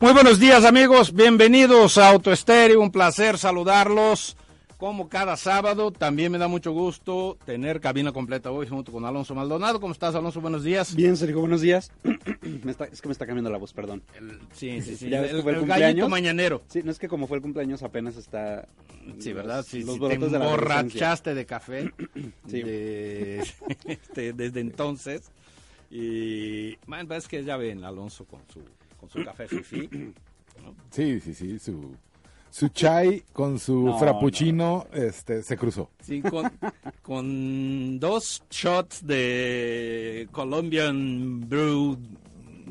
Muy buenos días amigos, bienvenidos a Auto Estéreo, un placer saludarlos como cada sábado. También me da mucho gusto tener cabina completa hoy junto con Alonso Maldonado. ¿Cómo estás Alonso? Buenos días. Bien, Sergio, buenos días. Me está- es que me está cambiando la voz, perdón. El- sí, sí, sí. Ya ves El, que fue el el cumpleaños. gallito mañanero. Sí, no es que como fue el cumpleaños apenas está... Sí, los- ¿verdad? Sí, los sí, te de emborrachaste de café Sí. de- este, desde entonces. Y man, es que ya ven Alonso con su, con su café fifi. Sí, sí, sí, su, su chai con su No, frappuccino este, se cruzó. Sí, con, con dos shots de Colombian Brew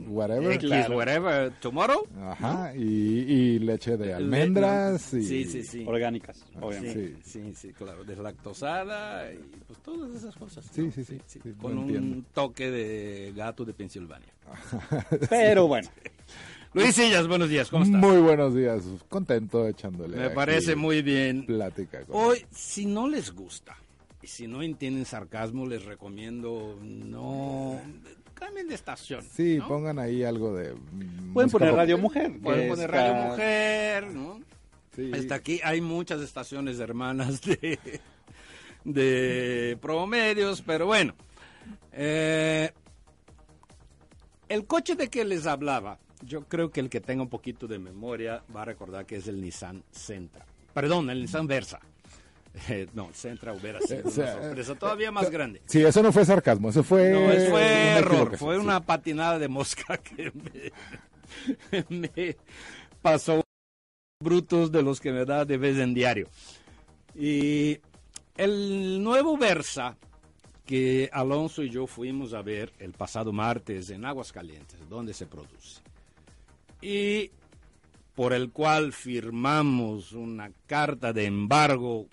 Whatever. X, Claro. whatever, tomorrow. Ajá, y, y leche de almendras. y, Sí, sí, sí. Orgánicas, obviamente. Sí, sí, sí, claro, deslactosada y pues todas esas cosas. Sí, ¿no? sí, sí, sí, con un entiendo. toque de gato de Pensilvania. Pero bueno, Luis Sillas, buenos días, ¿cómo estás? Muy buenos días, contento echándole. Me aquí parece muy bien. Plática. con- Hoy, si no les gusta y si no entienden sarcasmo, les recomiendo no cambien de estación. Sí, ¿no? pongan ahí algo de. pueden poner pop- Radio Mujer. Pueden poner está- Radio Mujer, ¿no? Sí. Hasta aquí hay muchas estaciones hermanas de, de promedios, pero bueno. Eh, el coche de que les hablaba, yo creo que el que tenga un poquito de memoria va a recordar que es el Nissan Sentra. Perdón, el Nissan Versa. Eh, no, Sentra hubiera sido o sea, una sorpresa todavía más grande. Sí, eso no fue sarcasmo, eso fue. No, eso fue una error, fue sí. una patinada de mosca que me, me pasó brutos de los que me da de vez en diario. Y el nuevo Versa que Alonso y yo fuimos a ver el pasado martes en Aguascalientes, donde se produce. Y por el cual firmamos una carta de embargo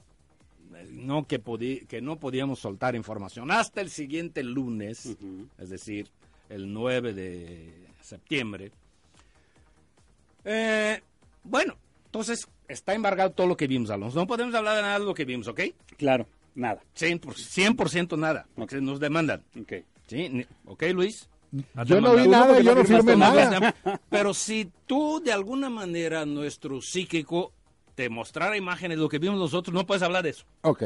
no que, que no podíamos soltar información hasta el siguiente lunes, es decir, el 9 de septiembre. Eh, bueno, entonces está embargado todo lo que vimos, Alonso. No podemos hablar de nada de lo que vimos, ¿ok? Claro, nada. 100%, 100% nada, porque nos demandan. Ok. ¿Sí? ¿Ok, Luis? Yo no vi nada, yo no no firmé nada. Pero si tú de alguna manera, nuestro psíquico, te mostrara imágenes de lo que vimos nosotros, no puedes hablar de eso. Ok.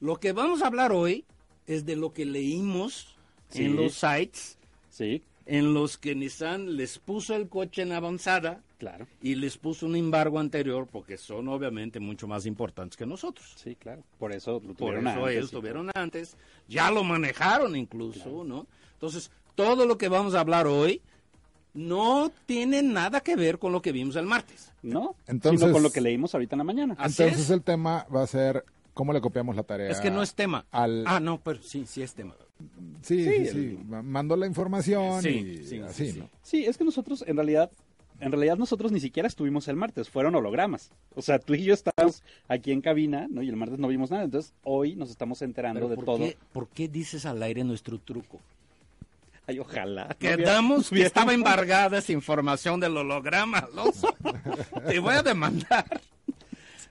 Lo que vamos a hablar hoy es de lo que leímos Sí. en los sites Sí, en los que Nissan les puso el coche en avanzada claro. y les puso un embargo anterior porque son obviamente mucho más importantes que nosotros. Sí, claro. Por eso lo Por tuvieron eso antes ellos y tuvieron antes, ya lo manejaron incluso, ¿no? Entonces, todo lo que vamos a hablar hoy no tiene nada que ver con lo que vimos el martes. No, Entonces- sino con lo que leímos ahorita en la mañana. Entonces es. el tema va a ser cómo le copiamos la tarea. Es que no es tema. al- Ah, no, pero sí, sí es tema. Sí, Sí, sí, sí. La información Sí, y sí, así, sí, sí. ¿no? Sí, es que nosotros en realidad, en realidad nosotros ni siquiera estuvimos el martes, fueron hologramas. O sea, tú y yo estábamos aquí en cabina, ¿no? Y el martes no vimos nada, entonces hoy nos estamos enterando Pero de ¿por todo. Qué, ¿Por qué dices al aire nuestro truco? Ay, ojalá. Quedamos que estaba embargada esa información del holograma, Alonso. Te voy a demandar.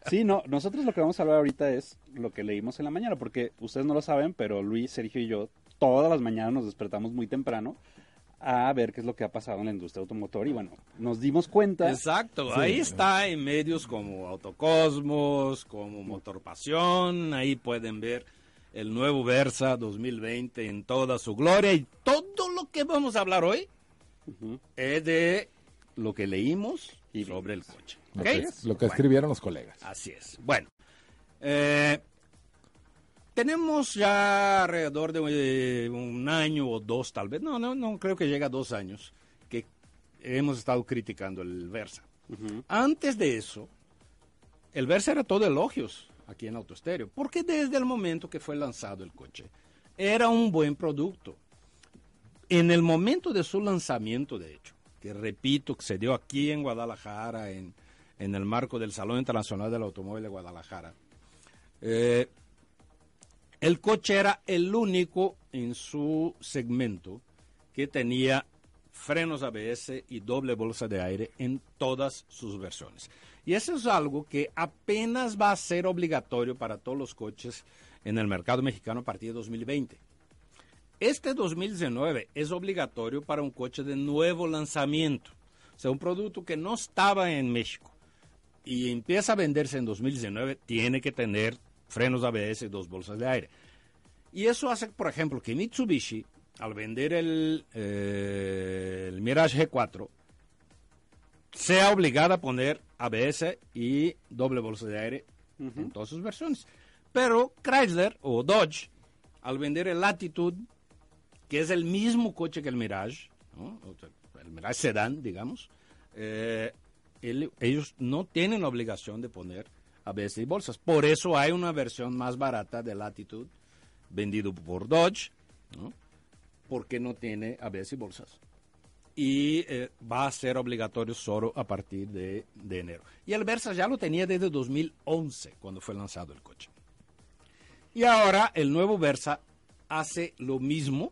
Sí, no, nosotros lo que vamos a hablar ahorita es lo que leímos en la mañana, porque ustedes no lo saben, pero Luis, Sergio y yo todas las mañanas nos despertamos muy temprano a ver qué es lo que ha pasado en la industria automotor y bueno, nos dimos cuenta. Exacto, ahí está en medios como Autocosmos, como Motor Pasión, ahí pueden ver el nuevo Versa 2020 en toda su gloria y todo lo que vamos a hablar hoy es de lo que leímos Y sobre el coche. Lo ¿ok? que, lo que escribieron los colegas. Así es. Bueno, eh, tenemos ya alrededor de eh, un año o dos, tal vez. No, no, no creo que llega a dos años que hemos estado criticando el Versa. Antes de eso, el Versa era todo elogios aquí en Autostereo, porque desde el momento que fue lanzado el coche, era un buen producto. En el momento de su lanzamiento, de hecho, que repito, que se dio aquí en Guadalajara, en, el marco del Salón Internacional del Automóvil de Guadalajara, eh, el coche era el único en su segmento que tenía frenos ABS y doble bolsa de aire en todas sus versiones. Y eso es algo que apenas va a ser obligatorio para todos los coches en el mercado mexicano a partir de 2020. Este 2019 es obligatorio para un coche de nuevo lanzamiento, o sea, un producto que no estaba en México y empieza a venderse en 2019, tiene que tener frenos ABS y dos bolsas de aire. Y eso hace, por ejemplo, que Mitsubishi, al vender el, eh, el Mirage G4, sea obligada a poner ABS y doble bolsa de aire en todas sus versiones. Pero Chrysler o Dodge, al vender el Latitude, que es el mismo coche que el Mirage, ¿no? El Mirage Sedan, digamos, eh, el- ellos no tienen la obligación de poner ABS y bolsas. Por eso hay una versión más barata de Latitude vendido por Dodge, ¿no? porque no tiene ABS y bolsas. Y eh, va a ser obligatorio solo a partir de, de enero. Y el Versa ya lo tenía desde 2011, cuando fue lanzado el coche. Y ahora el nuevo Versa hace lo mismo,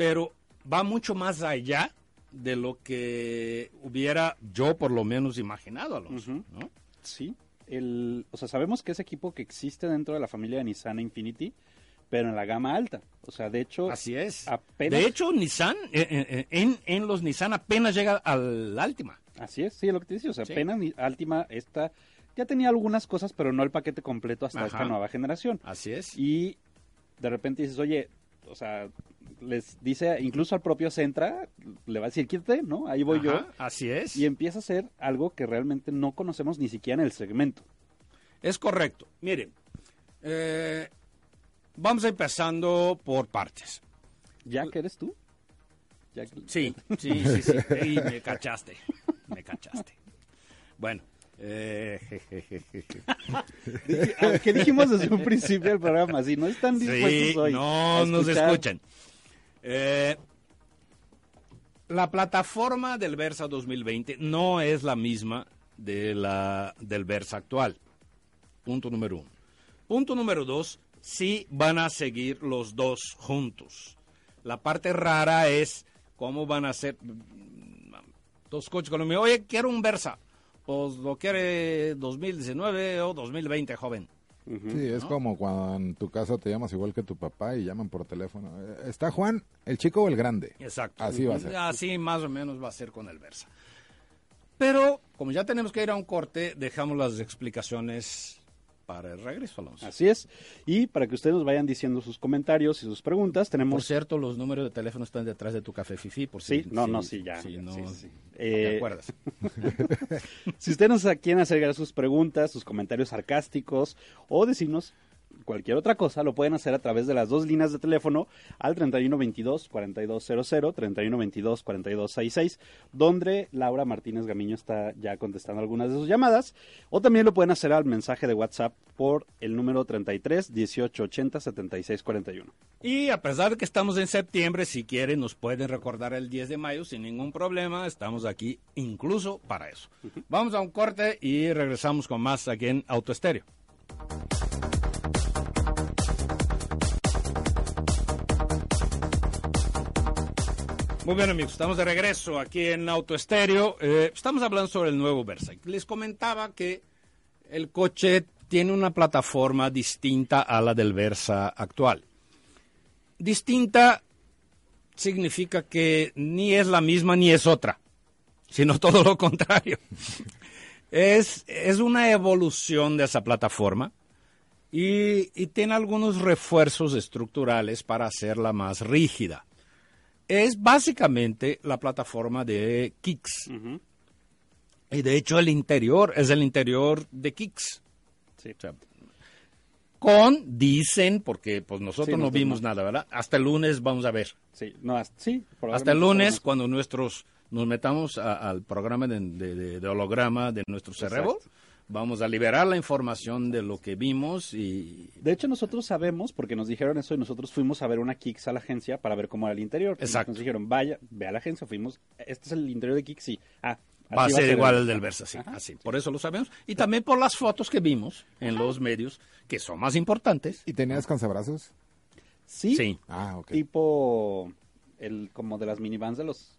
pero va mucho más allá de lo que hubiera yo por lo menos imaginado, Alonso. Ujú. ¿no? Sí, el, o sea, sabemos que es equipo que existe dentro de la familia de Nissan Infinity, pero en la gama alta. O sea, de hecho, Así es. apenas- De hecho, Nissan, eh, eh, en, en los Nissan apenas llega al Altima. así es, sí, es lo que te decía. O sea, Sí. apenas Altima esta ya tenía algunas cosas, pero no el paquete completo hasta Ajá. esta nueva generación. Así es. Y de repente dices, oye, o sea, les dice, incluso al propio Centra, le va a decir, quítate, ¿no? Ahí voy yo. Así es. Y empieza a ser algo que realmente no conocemos ni siquiera en el segmento. Es correcto. Miren, eh, vamos empezando por partes. ¿Ya que eres tú? Que- Sí, sí, sí, sí. Y me cachaste. Me cachaste. Bueno. Eh, ¿Qué dijimos desde un principio del programa? Si no están dispuestos Sí, hoy. no nos escuchan. Eh, la plataforma del Versa 2020 no es la misma de la, del Versa actual. Punto número uno. Punto número dos, sí van a seguir los dos juntos. La parte rara es cómo van a ser mm, dos coches colombianos. Oye, quiero un Versa. Pues lo quiere 2019 o 2020, joven. Sí, es como cuando en tu casa te llamas igual que tu papá y llaman por teléfono. Eh, ¿Está Juan, el chico o el grande? Exacto. Así va a ser. Así más o menos va a ser con el Versa. Pero, como ya tenemos que ir a un corte, dejamos las explicaciones para el regreso, Alonso. Así es. Y para que ustedes nos vayan diciendo sus comentarios y sus preguntas, Por tenemos... cierto, los números de teléfono están detrás de tu café Fifi, por si... Sí, no, si- no, sí, ya. si no sí, te Eh, acuerdas. si ustedes nos quieren hacer llegar sus preguntas, sus comentarios sarcásticos o decirnos cualquier otra cosa, lo pueden hacer a través de las dos líneas de teléfono al 3122-4200, 3122-4266, donde Laura Martínez Gamiño está ya contestando algunas de sus llamadas, o también lo pueden hacer al mensaje de WhatsApp por el número 33 1880 7641. Y a pesar de que estamos en septiembre, si quieren, nos pueden recordar el 10 de mayo sin ningún problema. Estamos aquí incluso para eso. Vamos a un corte y regresamos con más aquí en Autoestéreo. Muy bien amigos, estamos de regreso aquí en Autoestéreo. Eh, estamos hablando sobre el nuevo Versa. Les comentaba que el coche tiene una plataforma distinta a la del Versa actual. Distinta significa que ni es la misma ni es otra, sino todo lo contrario. Es, es una evolución de esa plataforma y, y tiene algunos refuerzos estructurales para hacerla más rígida. Es básicamente la plataforma de Kicks. Y de hecho el interior es el interior de Kicks. Sí. O sea, con, dicen, porque pues nosotros Sí, no vimos nada, ¿verdad? Hasta el lunes vamos a ver. Sí, no, hasta, sí, Hasta el lunes, cuando nuestros nos metamos a- al programa de, de- de- de holograma de nuestro cerebro, Exacto. Vamos a liberar la información de lo que vimos y De hecho, nosotros sabemos, porque nos dijeron eso y nosotros fuimos a ver una Kicks a la agencia para ver cómo era el interior. Y Exacto. Nos dijeron, vaya, ve a la agencia, fuimos, este es el interior de Kicks, sí. Ah, va a así ser igual el- el del Versa, sí, Ajá. así. Por eso lo sabemos. Y también por las fotos que vimos en los medios, que son más importantes. ¿Y tenía descansabrazos? Sí, Sí. Ah, ok. tipo el como de las minivans de los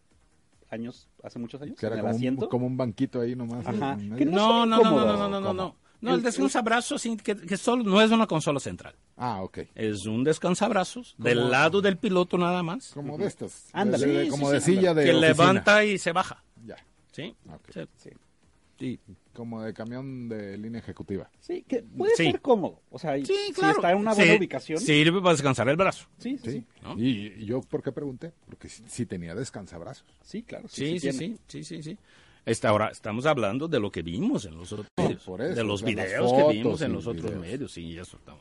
años, hace muchos años, Que era en el como un, asiento. como un banquito ahí nomás. Ajá. Que No, no, no, no, no, no, no, no, no. No, el El- descansabrazo sí, que, que solo, no es una consola central. Ah, ok. Es un descansabrazos del lado del piloto nada más. Como de estas. Ándale. De- de- Sí, como sí, de sí, silla de que oficina. levanta y se baja. Ya. ¿Sí? Ok. Sí. Como de camión de línea ejecutiva. Sí, que puede Sí. ser cómodo. O sea, Sí, si está en una buena Sí, ubicación. Sirve para descansar el brazo. Sí, sí, Sí. sí. ¿no? Y, y yo, ¿por qué pregunté? Porque sí, sí tenía descansabrazos. Sí, claro. Sí, sí, tiene. sí, sí, sí, sí. Esta, ahora estamos hablando de lo que vimos en los otros medios, por eso, de los o sea, las videos que fotos vimos en y los otros videos. medios, sí, eso no,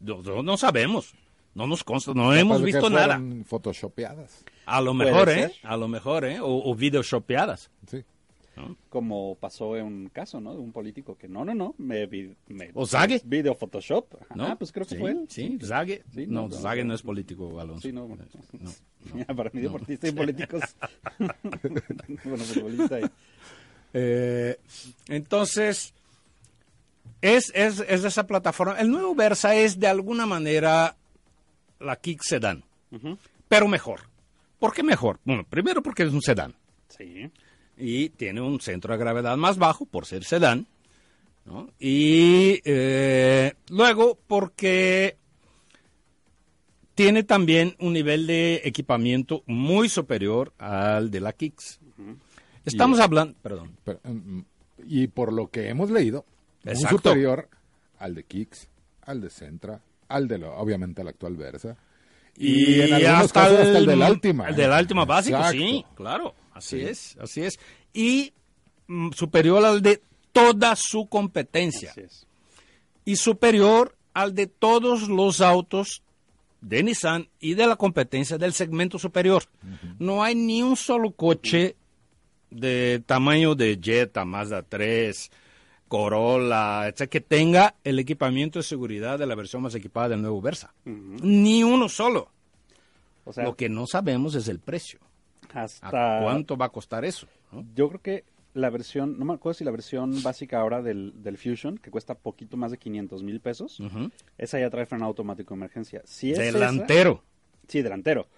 no, no- no sabemos, no nos consta, no Capaz hemos de que visto nada. fueron photoshopeadas. A lo mejor, ¿eh? ser. A lo mejor, ¿eh? O, o videoshopeadas. Sí. Como pasó en un caso, ¿no? De un político que no, no, no. Me, vi- me ¿O Zague? Video Photoshop. ¿no? Ah, pues creo que sí, fue él. Sí, Zague. Sí, no, no, no, Zague no. es político, Alonso. Sí, no. No, para mí, deportista y políticos. bueno, futbolista. y- Eh, entonces, es, es, es de esa plataforma. El nuevo Versa es de alguna manera la Kick Sedan, pero mejor. ¿Por qué mejor? Bueno, primero porque es un sedán Sí. Y tiene un centro de gravedad más bajo por ser sedán. ¿no? Y eh, luego porque tiene también un nivel de equipamiento muy superior al de la Kicks. Estamos Y- hablando, perdón, Pero, mm, y por lo que hemos leído, Exacto. superior al de Kicks, al de Centra, al de, lo, obviamente, al actual Versa. Y, en algunos casos hasta el del Altima. El ¿eh? del Altima básico, Exacto. sí, claro. Así Sí. es, así es. Y mm, superior al de toda su competencia. Así es. Y superior al de todos los autos de Nissan y de la competencia del segmento superior. No hay ni un solo coche de tamaño de Jetta, Mazda 3, Corolla, etcétera, que tenga el equipamiento de seguridad de la versión más equipada del nuevo Versa. Ni uno solo. O sea, Lo que no sabemos es el precio. ¿A hasta. cuánto va a costar eso? no? Yo creo que la versión, no me acuerdo si la versión básica ahora del, del Fusion, que cuesta poquito más de 500 mil pesos, esa ya trae freno automático de emergencia. Si es esa- Delantero. sí, delantero.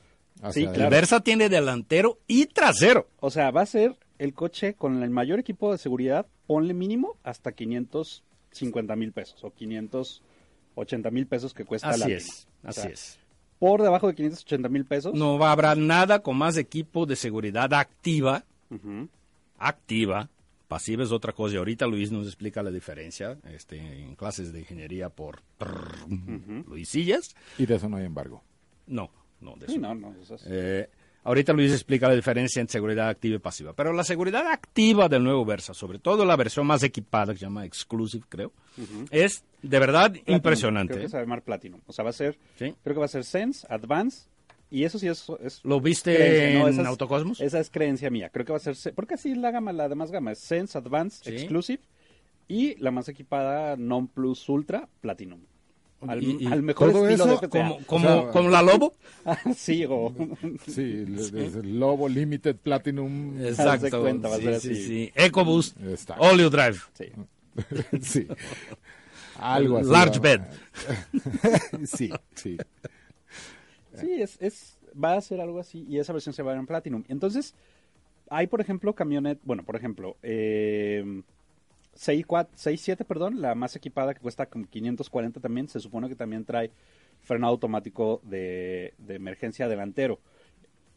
Hacia Sí, El claro. Versa tiene delantero y trasero. O sea, va a ser el coche con el mayor equipo de seguridad, ponle mínimo hasta 550 mil pesos o 580 mil pesos que cuesta Así la es, O así sea, es. Por debajo de 580 mil pesos. No haber nada con más equipo de seguridad activa, activa, pasiva es otra cosa. Y ahorita Luis nos explica la diferencia este, en clases de ingeniería por Luisillas. Y de eso no hay embargo. No, no, de Sí, eso. no, no, eso es- Eh, ahorita Luis explica la diferencia entre seguridad activa y pasiva. Pero la seguridad activa del nuevo Versa, sobre todo la versión más equipada, que se llama Exclusive, creo, es de verdad Platinum, impresionante. Creo que ¿eh? se va a llamar Platinum. O sea, va a ser, Sí. creo que va a ser Sense, Advance, y eso sí es... es ¿Lo viste creencia, no, en es- Autocosmos? Esa es creencia mía. Creo que va a ser... Se- Porque así la gama, la demás gama es Sense, Advance, Sí. Exclusive, y la más equipada Non Plus Ultra, Platinum. Al, Y- y al mejor todo estilo eso de. Como, como, O sea, como la Lobo. sí, o... Sí, desde el Lobo Limited Platinum. Exacto. cuenta, sí, sí. EcoBoost, Está. Oleo Drive, Sí. sí. Algo así. Large bed. sí, sí. Sí, es, es, va a ser algo así y esa versión se va a ver en Platinum. Entonces, hay, por ejemplo, camionet, bueno, por ejemplo, eh, 6.7, perdón, la más equipada que cuesta como 540 también, se supone que también trae freno automático de, de emergencia delantero.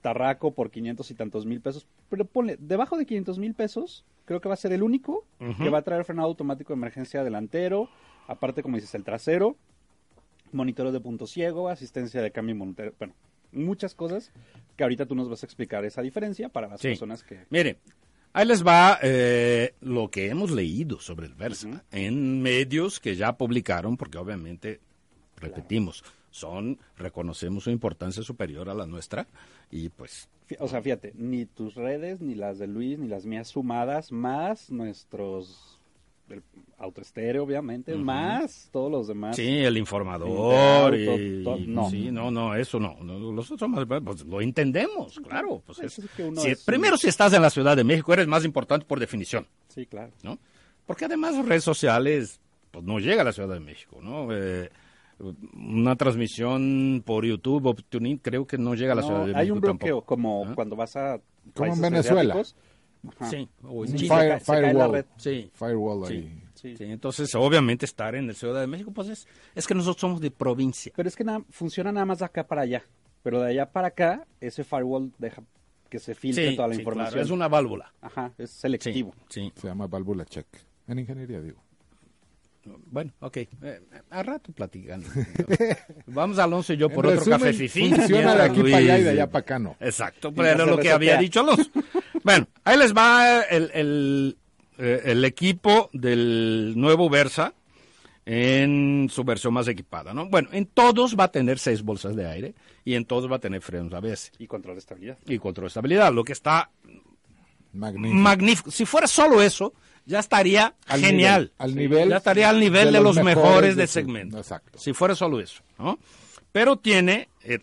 Tarraco por 500 y tantos mil pesos, pero ponle, debajo de 500 mil pesos, creo que va a ser el único que va a traer freno automático de emergencia delantero, aparte, como dices, el trasero, monitoreo de punto ciego, asistencia de cambio y monitoreo, bueno, muchas cosas que ahorita tú nos vas a explicar esa diferencia para las Sí. personas que... Mire, ahí les va eh, lo que hemos leído sobre el Versa en medios que ya publicaron, porque obviamente, repetimos, son, reconocemos su importancia superior a la nuestra y pues O sea, fíjate, ni tus redes, ni las de Luis, ni las mías sumadas, más nuestros el auto estéreo, obviamente, más todos los demás. Sí, el informador. Auto, y, to- no. Sí, no, no, eso no. no, Los otros más, pues, lo entendemos, claro. Pues Pues es- es que uno si- es- primero, si estás en la Ciudad de México, eres más importante por definición, Sí, claro. ¿no? Porque además redes sociales, pues no llega a la Ciudad de México, ¿no? Eh, una transmisión por YouTube o TuneIn creo que no llega a la No, Ciudad de México hay un bloqueo, tampoco. como ¿Ah? cuando vas a. Como en Venezuela. asiáticos. Ajá. Sí, o en Sí, Chile. se Fire- cae- se cae la firewall. red. Sí. Firewall ahí. Sí. Sí, entonces obviamente estar en la Ciudad de México, pues es, es que nosotros somos de provincia. Pero es que nada, funciona nada más de acá para allá. Pero de allá para acá, ese firewall deja que se filtre Sí, toda la sí, información. claro, es una válvula. Ajá, es Sí, selectivo. sí. Se llama válvula check. En ingeniería, digo. Bueno, ok. Eh, a rato platicando. Vamos Alonso y yo por En otro resumen, café fifí. Funciona de aquí para allá y de allá para acá no. Exacto, pero era lo que había dicho Alonso. Bueno, ahí les va el, el, eh, el equipo del nuevo Versa en su versión más equipada, ¿no? Bueno, en todos va a tener seis bolsas de aire y en todos va a tener frenos ABS Y control de estabilidad. y control de estabilidad, lo que está Magnífico. magnífico. Si fuera solo eso, ya estaría Al genial. nivel- al nivel ya estaría al nivel de, los, mejores, de su- segmento. Exacto. Si fuera solo eso, ¿no? Pero tiene, eh,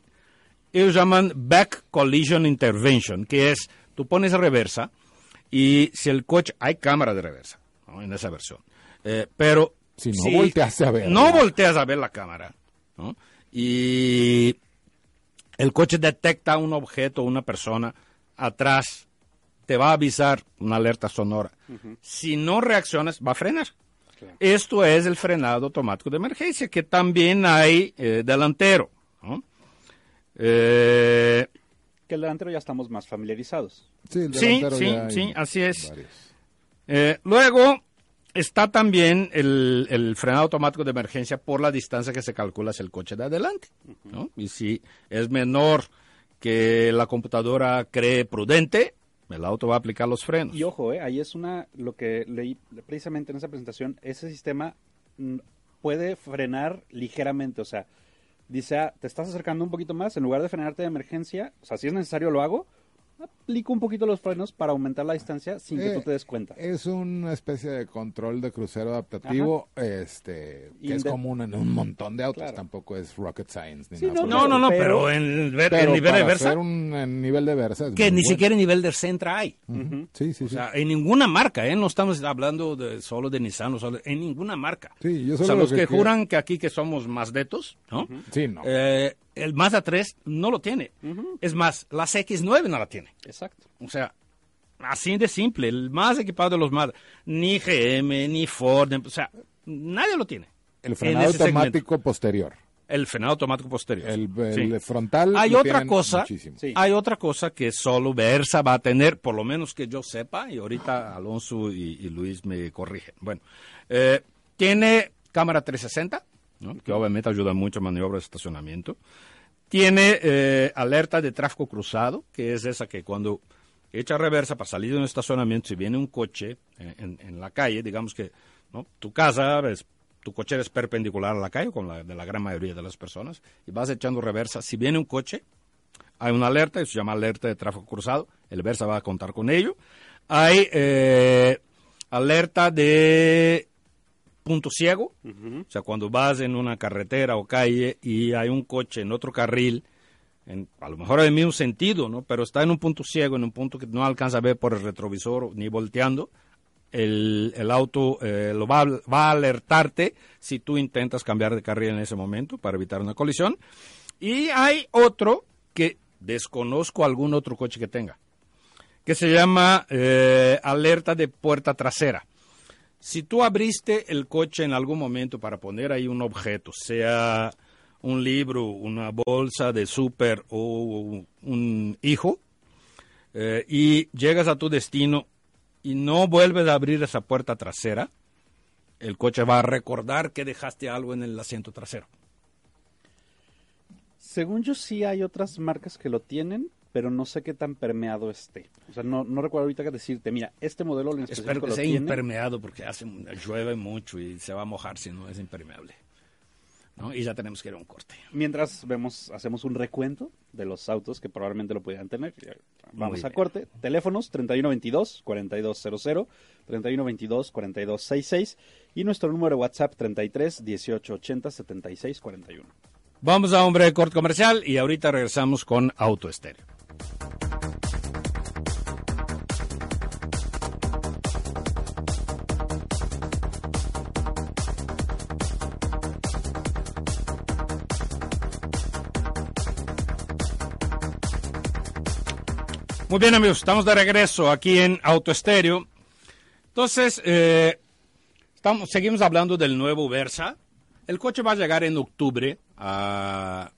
ellos llaman back collision intervention, que es, tú pones reversa y si el coche, hay cámara de reversa, ¿no? En esa versión. Eh, pero Si no volteas a verla. No volteas a ver la cámara, ¿no? Y el coche detecta un objeto, una persona atrás, te va a avisar una alerta sonora. Si no reaccionas, va a frenar. Claro. Esto es el frenado automático de emergencia, que también hay eh, delantero. ¿no? Eh, Que el delantero ya estamos más familiarizados. Sí, el Sí, delantero sí, así es. eh, luego está también el, el frenado automático de emergencia por la distancia que se calcula hacia el coche de adelante. ¿no? Y si es menor que la computadora cree prudente, el auto va a aplicar los frenos. Y ojo, eh, ahí es una, lo que leí precisamente en esa presentación, ese sistema mm, puede frenar ligeramente, o sea, dice, ah, te estás acercando un poquito más, en lugar de frenarte de emergencia, o sea, si es necesario lo hago, aplico un poquito los frenos para aumentar la distancia sin que Eh, tú te des cuenta. Es una especie de control de crucero adaptativo, este, que es común en un montón de autos. Claro. Tampoco es rocket science ni Sí, nada. no, no, no, pero- pero, en el, ver- Pero el nivel de Versa, hacer un en nivel de Versa que ni bueno. siquiera en nivel de Centra hay. Ujú. Sí, sí, O sí. sea, en ninguna marca, ¿eh? No estamos hablando de, solo de Nissan, o solo- en ninguna marca. Sí, yo o solo sea, lo los que juran que aquí que somos más detos, ¿no? Sí, no. Eh, el Mazda 3 no lo tiene. Es más, la X9 no la tiene. Exacto. O sea, así de simple, el más equipado de los Mazda. Ni GM, ni Ford, o sea, nadie lo tiene. el en frenado segmento. automático posterior. El frenado automático posterior. El, Sí. frontal. Hay otra cosa, muchísimo. Sí. hay otra cosa que solo Versa va a tener, por lo menos que yo sepa, y ahorita Alonso y, y Luis me corrigen. Bueno, eh, tiene cámara 360, ¿no? que obviamente ayuda mucho a maniobras de estacionamiento. Tiene eh, alerta de tráfico cruzado, que es esa que cuando echa reversa para salir de un estacionamiento, si viene un coche en, en- en la calle, digamos que ¿no? tu casa, es- tu coche es perpendicular a la calle, con la de la gran mayoría de las personas, y vas echando reversa. Si viene un coche, hay una alerta, eso se llama alerta de tráfico cruzado, el Versa va a contar con ello. Hay eh, alerta de punto ciego, o sea, cuando vas en una carretera o calle y hay un coche en otro carril, en- a lo mejor en el mismo sentido, ¿no? Pero está en un punto ciego, en un punto que no alcanza a ver por el retrovisor ni volteando, el, el auto eh, lo va, a- va a alertarte si tú intentas cambiar de carril en ese momento para evitar una colisión. Y hay otro que desconozco algún otro coche que tenga, que se llama eh, alerta de puerta trasera. Si tú abriste el coche en algún momento para poner ahí un objeto, sea un libro, una bolsa de súper o un hijo, eh, y llegas a tu destino y no vuelves a abrir esa puerta trasera, el coche va a recordar que dejaste algo en el asiento trasero. Según yo sí hay otras marcas que lo tienen, pero no sé qué tan permeado esté. O sea, no, no recuerdo ahorita que decirte, mira, este modelo en Espero específico que lo sea tiene. impermeado porque hace, llueve mucho y se va a mojar si no es impermeable. ¿no? Y ya tenemos que ir a un corte. Mientras vemos, hacemos un recuento de los autos que probablemente lo pudieran tener. Vamos a corte. Teléfonos 3122-4200, 3122-4266 y nuestro número de WhatsApp 33 1880 76 41. Vamos a un breve corte comercial y ahorita regresamos con Auto Estéreo. Muy bien amigos, estamos de regreso aquí en Auto Estéreo. Entonces, eh, estamos, seguimos hablando del nuevo Versa. El coche va a llegar en octubre a,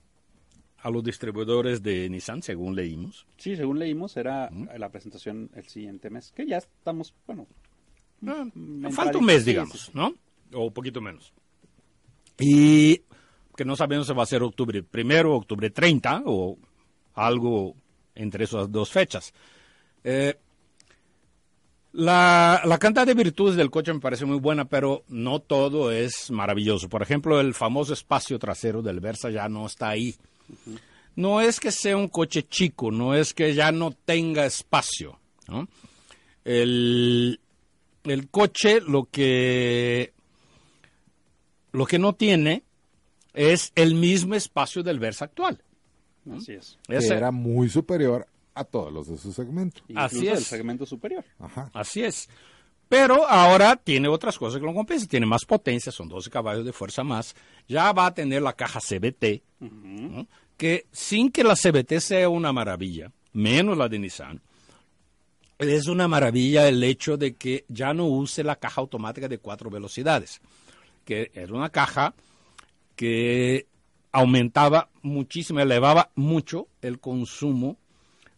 a los distribuidores de Nissan, según leímos. Sí, según leímos, era la presentación el siguiente mes, que ya estamos, bueno, Ah, falta un mes, sí, digamos, sí. ¿no? O un poquito menos. Y que no sabemos si va a ser octubre primero, octubre 30 o algo entre esas dos fechas. Eh, la, la cantidad de virtudes del coche me parece muy buena, pero no todo es maravilloso. Por ejemplo, el famoso espacio trasero del Versa ya no está ahí. No es que sea un coche chico, no es que ya no tenga espacio. ¿no? El, el coche lo que lo que no tiene es el mismo espacio del Versa actual. así es. que era muy superior a todos los de su segmento. Incluso Así del es. segmento superior. Ajá. Así es. Pero ahora tiene otras cosas que lo compensan. Tiene más potencia, son 12 caballos de fuerza más. Ya va a tener la caja CBT, ¿no? que sin que la CBT sea una maravilla, menos la de Nissan, es una maravilla el hecho de que ya no use la caja automática de cuatro velocidades, que era una caja que aumentaba muchísimo, elevaba mucho el consumo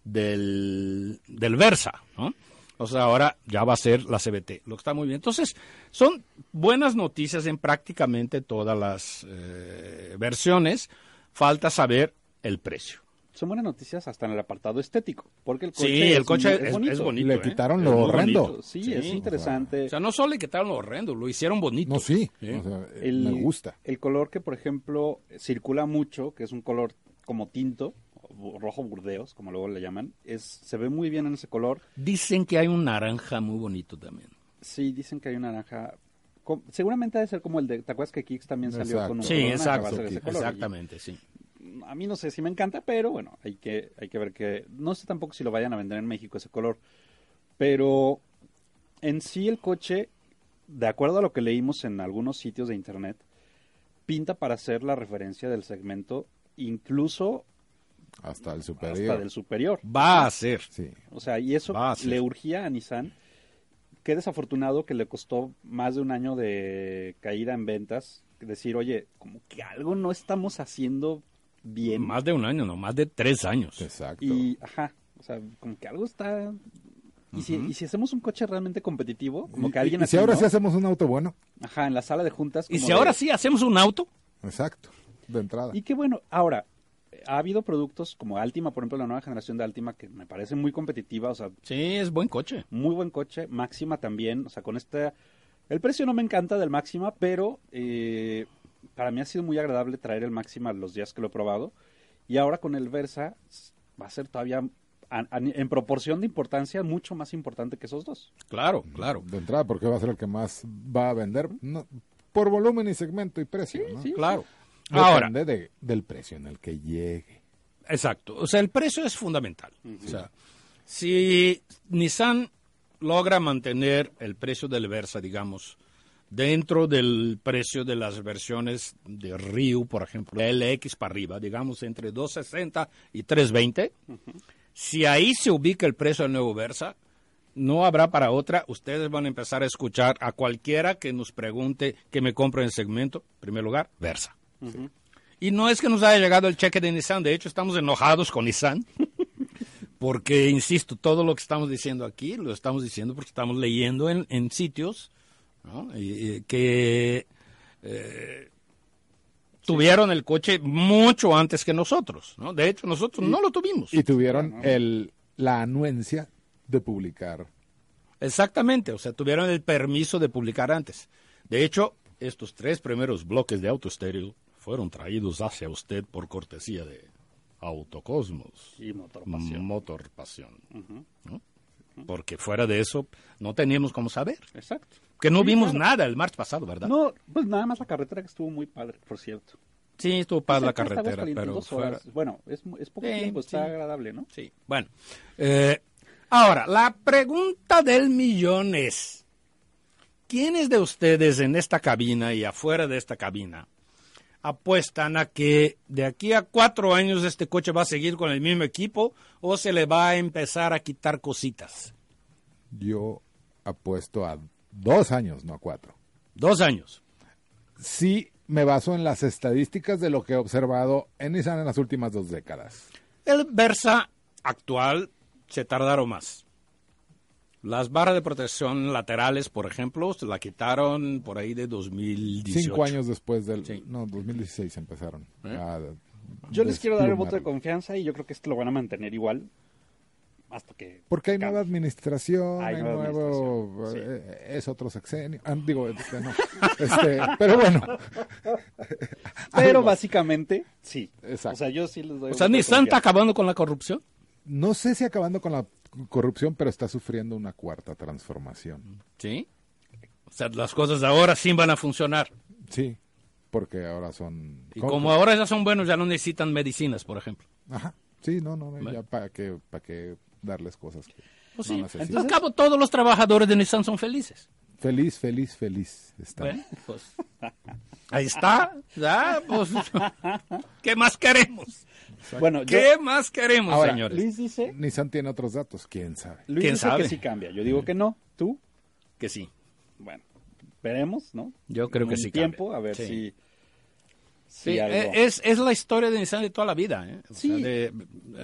del, del Versa, ¿no? O sea, ahora ya va a ser la CBT, lo que está muy bien. Entonces, son buenas noticias en prácticamente todas las eh, versiones. Falta saber el precio. Son buenas noticias hasta en el apartado estético, porque el coche, Sí, es, el coche es es, bonito. es bonito. Le ¿eh? quitaron Es lo horrendo. Sí, Sí, es interesante. O sea, no solo le quitaron lo horrendo, lo hicieron bonito. No, sí. Sí. o sea, eh, el, me gusta. El color que, por ejemplo, circula mucho, que es un color como tinto, rojo burdeos, como luego le llaman, es se ve muy bien en ese color. Dicen que hay un naranja muy bonito también. Sí, dicen que hay un naranja. com- seguramente debe ser como el de. ¿Te acuerdas que Kicks también salió Exacto. con un Sí, color naranja? Exacto. ese color. Exactamente, sí. A mí no sé si me encanta, pero bueno, hay que, hay que ver que. No sé tampoco si lo vayan a vender en México ese color. Pero en sí el coche, de acuerdo a lo que leímos en algunos sitios de internet, pinta para ser la referencia del segmento, incluso Hasta el superior. hasta del superior. Va a ser. Sí. O sea, y eso le urgía a Nissan. Qué desafortunado que le costó más de un año de caída en ventas. Decir, oye, como que algo no estamos haciendo bien. Más de un año, no, más de tres años. Exacto. Y, ajá, o sea, como que algo está... Y, si, y si hacemos un coche realmente competitivo, como que Y- alguien y si así, ahora ¿no? sí hacemos un auto bueno. Ajá, en la sala de juntas. Y si de- ahora sí hacemos un auto, Exacto. De entrada. Y qué bueno, ahora, ha habido productos como Altima, por ejemplo, la nueva generación de Altima, que me parece muy competitiva, o sea, sí, es buen coche. muy buen coche, Máxima también, o sea, con este... El precio no me encanta del Máxima, pero eh, para mí ha sido muy agradable traer el Máxima los días que lo he probado. Y ahora con el Versa va a ser todavía, en proporción de importancia, mucho más importante que esos dos. Claro, claro. De entrada, porque va a ser el que más va a vender. No, por volumen y segmento y precio, ¿no? sí. Claro. Ahora, de- del precio en el que llegue. exacto. O sea, el precio es fundamental. O sea, si Nissan logra mantener el precio del Versa, digamos, dentro del precio de las versiones de Ryu, por ejemplo, LX para arriba, digamos entre 260 y 320, si ahí se ubica el precio del nuevo Versa, no habrá para otra. Ustedes van a empezar a escuchar a cualquiera que nos pregunte que me compre en el segmento, en primer lugar, Versa. Y no es que nos haya llegado el cheque de Nissan, de hecho estamos enojados con Nissan, porque, insisto, todo lo que estamos diciendo aquí lo estamos diciendo porque estamos leyendo en, en sitios ¿no? Y- y que eh, tuvieron el coche mucho antes que nosotros. ¿no? De hecho, nosotros no lo tuvimos. Y tuvieron el, la anuencia de publicar. Exactamente, o sea, tuvieron el permiso de publicar antes. De hecho, estos tres primeros bloques de Auto Estéreo fueron traídos hacia usted por cortesía de Autocosmos. Y motor pasión. Motor Pasión. ¿no? Porque fuera de eso no teníamos cómo saber. Exacto. Que no Sí, vimos claro. nada el martes pasado, ¿verdad? No, pues nada más la carretera que estuvo muy padre, por cierto. Sí, estuvo para la carretera, pero fuera... Bueno, es, es poco Sí, tiempo, está sí. agradable, ¿no? Sí, bueno. Eh, ahora, la pregunta del millón es, ¿quiénes de ustedes en esta cabina y afuera de esta cabina apuestan a que de aquí a cuatro años este coche va a seguir con el mismo equipo o se le va a empezar a quitar cositas? Yo apuesto a dos años, no a cuatro. Dos años. Sí me baso en las estadísticas de lo que he observado en Nissan en las últimas dos décadas. El Versa actual se tardaron más. Las barras de protección laterales, por ejemplo, se la quitaron por ahí de 2018. Cinco años después del... Sí. No, 2016 empezaron. ¿Eh? a Yo les quiero dar el voto de confianza y yo creo que esto lo van a mantener igual hasta que... Porque hay cambie. nueva administración, Hay hay, nueva nuevo... administración, eh, es otro sexenio. Ah, digo, este, no. Este, pero bueno. Pero básicamente, sí. Exacto. O sea, yo sí les doy O sea, el voto de Nissan está confianza. acabando con la corrupción. No sé si acabando con la corrupción, pero está sufriendo una cuarta transformación. Sí. O sea, las cosas de ahora sí van a funcionar. Sí, porque ahora son... Y como ahora ya son buenos, ya no necesitan medicinas, por ejemplo. Ajá. Sí, no, no, ya para que, para que darles cosas que Pues no sí. necesitan. Al cabo, todos los trabajadores de Nissan son felices. Feliz, feliz, feliz. Está. Bueno, pues, ahí está. Ya, pues, ¿Qué más queremos? Bueno, yo, ¿Qué más queremos, Ahora, señores? Luis dice, Nissan tiene otros datos, quién sabe. Luis ¿Quién dice sabe? que sí cambia. Yo digo que no. ¿Tú? Que sí. Bueno, veremos, ¿no? Yo creo En que un sí tiempo, cambia. a ver Sí. si... Sí, eh, es, es la historia de Nissan de toda la vida, ¿eh? O Sí. sea, de,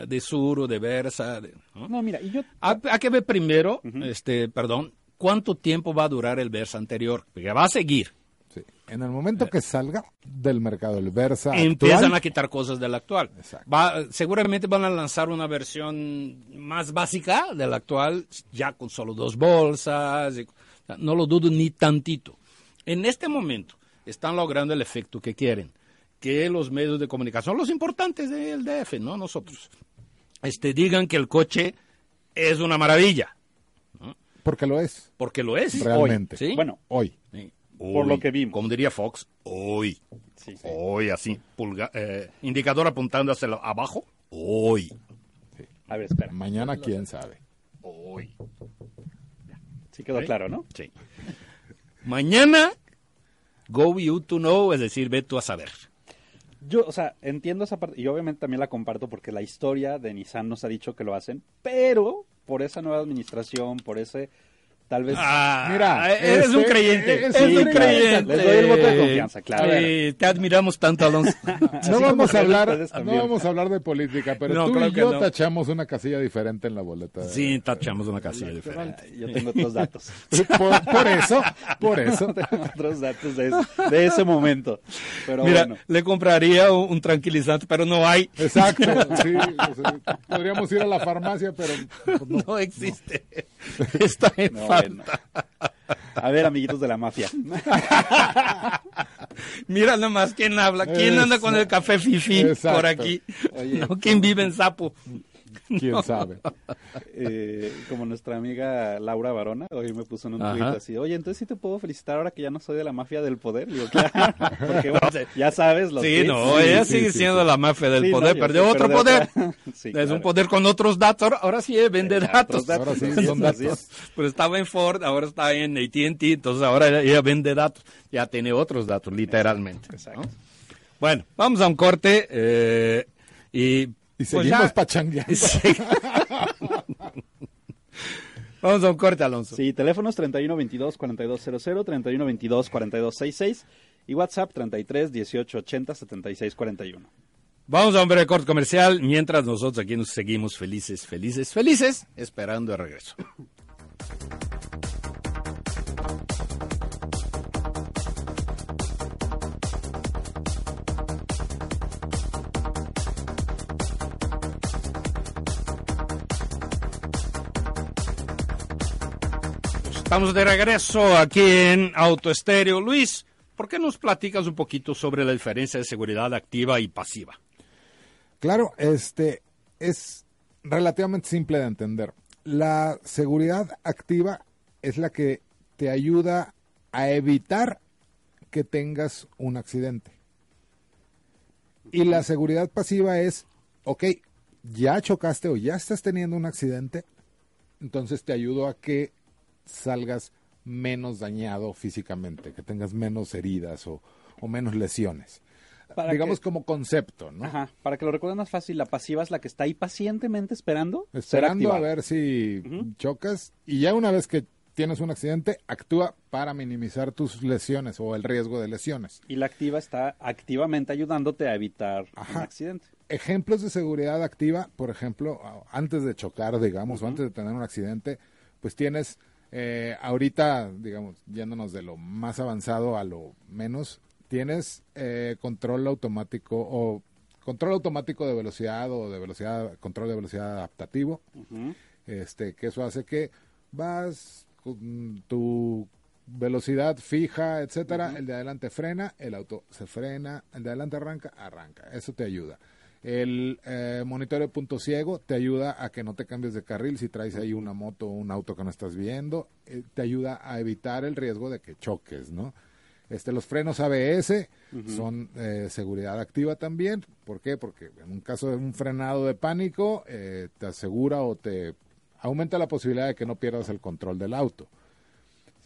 de Suro, de Versa. de- ¿no? No, mira, y yo... Hay, hay que ver primero, este, perdón, cuánto tiempo va a durar el Versa anterior, porque va a seguir. Sí. En el momento que salga del mercado el Versa Empiezan actual, a quitar cosas del actual. Exacto. Va, seguramente van a lanzar una versión más básica del actual, ya con solo dos bolsas. y- no lo dudo ni tantito. En este momento están logrando el efecto que quieren, que los medios de comunicación, los importantes del DF, no nosotros, este, digan que el coche es una maravilla, porque lo es, porque lo es. realmente. ¿Sí? Bueno, Hoy. Sí. Por lo Hoy, que vimos. Como diría Fox, hoy. sí, sí. Hoy, así, pulga- eh, indicador apuntando hacia lo- abajo. Hoy. A ver, espera. Mañana quién sabe. Hoy. Sí quedó claro, ¿no? Sí. Mañana, go you to know, es decir, ve tú a saber. Yo, o sea, entiendo esa parte y obviamente también la comparto porque la historia de Nissan nos ha dicho que lo hacen, pero por esa nueva administración, por ese tal vez Ah, Mira, eres este, un creyente. es Eres un un creyente. creyente. Les doy el voto de confianza, claro. Te admiramos tanto, Alonso. No vamos a hablar, no vamos a hablar de política, pero No, tú claro y que yo no. tachamos una casilla diferente en la boleta. Sí, tachamos una casilla diferente. Yo tengo otros datos. Por, por eso, por eso. tengo otros datos de ese, de ese momento. Pero Mira, bueno. le compraría un, un tranquilizante, pero no hay. Exacto, sí. o sea, podríamos ir a la farmacia, pero pues, no. No existe. Está en. Bueno. A ver, amiguitos de la mafia. Mira nomás quién habla, quién anda con el café fifi por aquí. Oye. No, quién vive en Sapo. quién sabe. Eh, como nuestra amiga Laura Barona, hoy me puso en un tweet así, oye, entonces sí te puedo felicitar ahora que ya no soy de la mafia del poder. Digo, claro, porque bueno, ya sabes los Sí, tweets. no, Sí, ella sí, sigue sí, siendo sí. la mafia del Sí, no, poder, perdió otro pero de poder. otra- Sí, es claro. un poder con otros datos. Ahora, ahora sí eh, vende datos. datos. Ahora sí, son datos. Pues estaba en Ford, ahora está en AT&T, entonces ahora ella- vende datos. Ya tiene otros datos, literalmente. Exacto. ¿no? Bueno, vamos a un corte eh, y... Y pues seguimos ya- pachangueando. Sí. vamos a un corte, Alonso. Sí, teléfonos 3122 4200, 3122 4266 y WhatsApp 33 18 80 76 41. Vamos a un breve corte comercial mientras nosotros aquí nos seguimos felices, felices, felices, esperando el regreso. Estamos de regreso aquí en Auto Estéreo. Luis, ¿por qué nos platicas un poquito sobre la diferencia de seguridad activa y pasiva? Claro, este es relativamente simple de entender. La seguridad activa es la que te ayuda a evitar que tengas un accidente. Y la seguridad pasiva es, ok, ya chocaste o ya estás teniendo un accidente, entonces te ayudo a que salgas menos dañado físicamente, que tengas menos heridas o, o menos lesiones. Para Digamos que- como concepto, ¿no? Ajá, para que lo recuerden más fácil, la pasiva es la que está ahí pacientemente esperando Esperando a ver si chocas y ya una vez que tienes un accidente, actúa para minimizar tus lesiones o el riesgo de lesiones. Y la activa está activamente ayudándote a evitar un accidente. ejemplos de seguridad activa, por ejemplo, antes de chocar, digamos, o antes de tener un accidente, pues tienes eh, ahorita, digamos, yéndonos de lo más avanzado a lo menos, tienes eh, control automático o control automático de velocidad o de velocidad, control de velocidad adaptativo, este, que eso hace que vas con tu velocidad fija, etcétera, el de adelante frena, el auto se frena, el de adelante arranca, arranca, eso te ayuda. El eh, monitoreo de punto ciego te ayuda a que no te cambies de carril si traes ahí una moto o un auto que no estás viendo, eh, te ayuda a evitar el riesgo de que choques, ¿no? Este, los frenos ABS son eh, seguridad activa también. ¿Por qué? Porque en un caso de un frenado de pánico, eh, te asegura o te aumenta la posibilidad de que no pierdas el control del auto.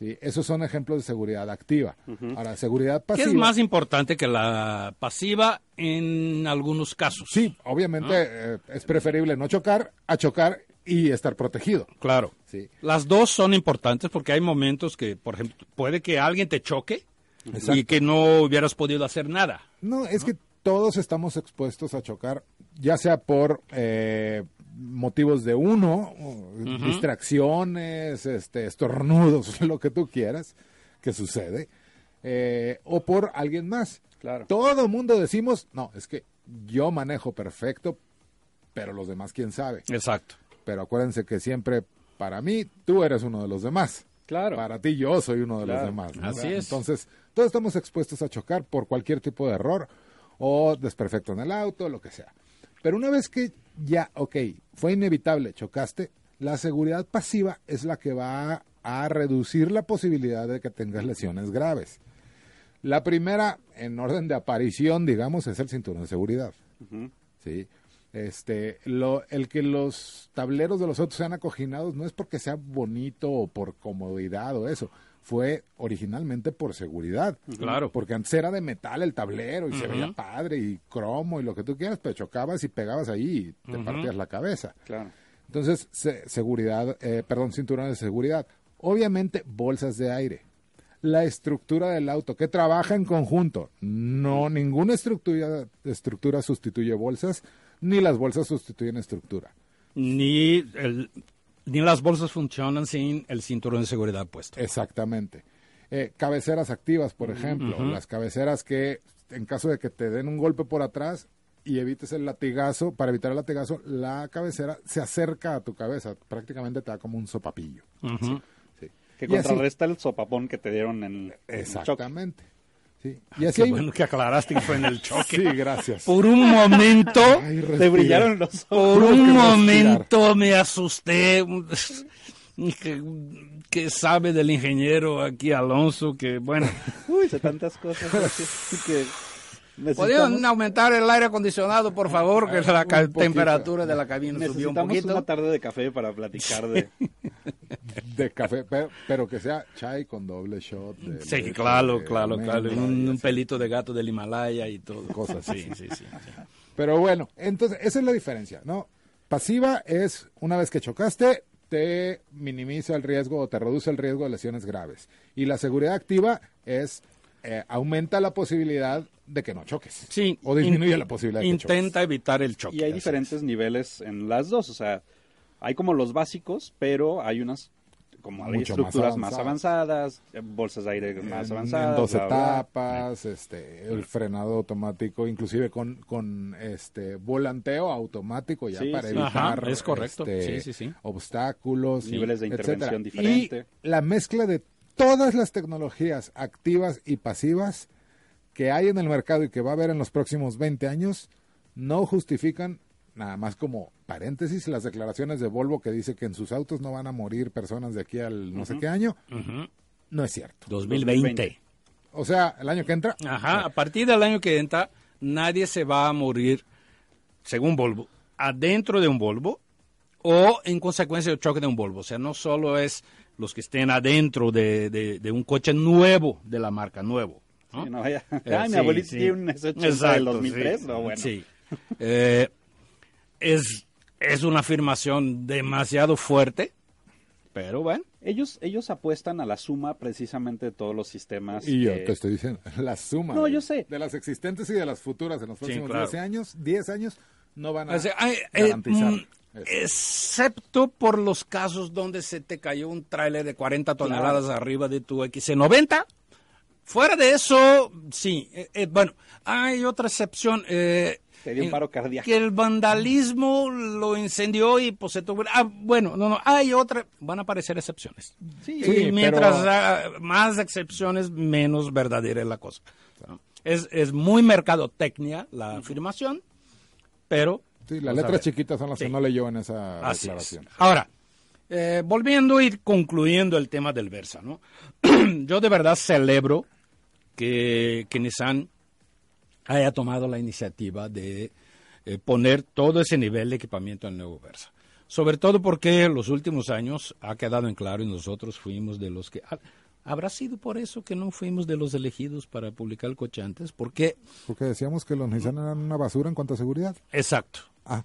¿Sí? Esos son ejemplos de seguridad activa. Ahora, seguridad ¿Qué pasiva. es más importante que la pasiva en algunos casos? Sí, obviamente eh, es preferible no chocar a chocar y estar protegido. Claro. Sí. Las dos son importantes porque hay momentos que, por ejemplo, puede que alguien te choque y que no hubieras podido hacer nada. No, es que todos estamos expuestos a chocar, ya sea por eh, motivos de uno, distracciones, este, estornudos, lo que tú quieras, que sucede, eh, o por alguien más. Claro. Todo el mundo decimos, no, es que yo manejo perfecto, pero los demás quién sabe. Exacto. Pero acuérdense que siempre, para mí, tú eres uno de los demás. Claro. Para ti yo soy uno de Claro. los demás. ¿no? Así es. Entonces, todos estamos expuestos a chocar por cualquier tipo de error o desperfecto en el auto, lo que sea. Pero una vez que ya, ok, fue inevitable, chocaste, la seguridad pasiva es la que va a reducir la posibilidad de que tengas lesiones graves. La primera, en orden de aparición, digamos, es el cinturón de seguridad. ¿sí? Este, lo, el que los tableros de los autos sean acoginados no es porque sea bonito o por comodidad o eso. Fue originalmente por seguridad. Claro. Porque antes era de metal el tablero y se veía padre y cromo y lo que tú quieras, pero chocabas y pegabas ahí y te partías la cabeza. Claro. Entonces, se- seguridad, eh, perdón, cinturones de seguridad. Obviamente, bolsas de aire. La estructura del auto, que trabaja en conjunto. No, ninguna estructura, estructura sustituye bolsas, ni las bolsas sustituyen estructura. Ni, el- ni las bolsas funcionan sin el cinturón de seguridad puesto. Exactamente. Eh, cabeceras activas, por ejemplo. Las cabeceras que, en caso de que te den un golpe por atrás y evites el latigazo, para evitar el latigazo, la cabecera se acerca a tu cabeza. Prácticamente te da como un sopapillo. Sí. Que Y así- contrarresta el sopapón que te dieron en el. Exactamente. Sí. Y así Qué hay... bueno que aclaraste que fue en el choque. Sí, gracias. Por un momento, Ay, Te brillaron los ojos. por un que momento me asusté. Que, que sabe del ingeniero aquí Alonso que bueno Uy, sé tantas cosas así que necesitamos, podrían aumentar el aire acondicionado por favor que la Un poquito. temperatura de la cabina subió un poquito una tarde de café para platicar de... De café, pero, pero que sea chai con doble shot. de sí leche, claro de claro claro un, y un así. pelito de gato del Himalaya y todo Cosas sí sí sí, sí. Pero bueno, entonces esa es la diferencia, ¿no? Pasiva es una vez que chocaste, te minimiza el riesgo o te reduce el riesgo de lesiones graves. Y la seguridad activa es eh, aumenta la posibilidad de que no choques. Sí, O disminuye in- la posibilidad de que choques. intenta evitar el choque Y hay diferentes niveles en las dos, o sea, hay como los básicos, pero hay unas como hay Mucho estructuras más avanzadas. avanzadas, eh, bolsas de aire más en, avanzadas. en dos bla, bla. etapas, este, el frenado automático, inclusive con, con este volanteo automático ya Sí, para sí. evitar Ajá, es correcto. este, Sí, sí, sí. obstáculos, Niveles de etcétera. intervención diferente. Y la mezcla de todas las tecnologías activas y pasivas que hay en el mercado y que va a haber en los próximos 20 años no justifican nada más como paréntesis las declaraciones de Volvo que dice que en sus autos no van a morir personas de aquí al no sé qué año. No es cierto. 2020. O sea, el año que entra. Ajá, a partir del año que entra, nadie se va a morir, según Volvo, adentro de un Volvo o en consecuencia del choque de un Volvo. O sea, no solo es los que estén adentro de, de- de un coche nuevo de la marca, nuevo. ¿no? Sí, no, ya. Eh, Ay, mi sí, abuelito sí. tiene un S80 del Exacto, 2003. sí. No, bueno. Sí. Eh, es, es una afirmación demasiado fuerte, pero bueno. Ellos, ellos apuestan a la suma precisamente de todos los sistemas. Y yo te estoy diciendo, la suma No, de, yo sé. de las existentes y de las futuras en los próximos claro. 12 años, 10 años, no van a O sea, hay- eh, garantizar. mm. Excepto por los casos donde se te cayó un tráiler de 40 toneladas arriba de tu XC90. Fuera de eso, sí. Eh, eh, bueno, hay otra excepción. eh, Te dio un en- paro cardíaco. Que el vandalismo lo incendió y pues se tuvo... Ah, bueno, no, no, hay otra... Van a aparecer excepciones. Sí, Sí, y mientras pero- más excepciones, menos verdadera es la cosa. Es, es muy mercadotecnia la afirmación, pero... Sí, las letras chiquitas son las Sí. que no leyó en esa Así es. declaración. Ahora, eh, volviendo y concluyendo el tema del Versa, ¿no? Yo de verdad celebro que, que Nissan haya tomado la iniciativa de eh, poner todo ese nivel de equipamiento en el nuevo Versa. Sobre todo porque en los últimos años ha quedado en claro y nosotros fuimos de los que... ¿Habrá sido por eso que no fuimos de los elegidos para publicar el coche antes? Porque, Porque decíamos que los Nissan eran una basura en cuanto a seguridad. exacto, Ah,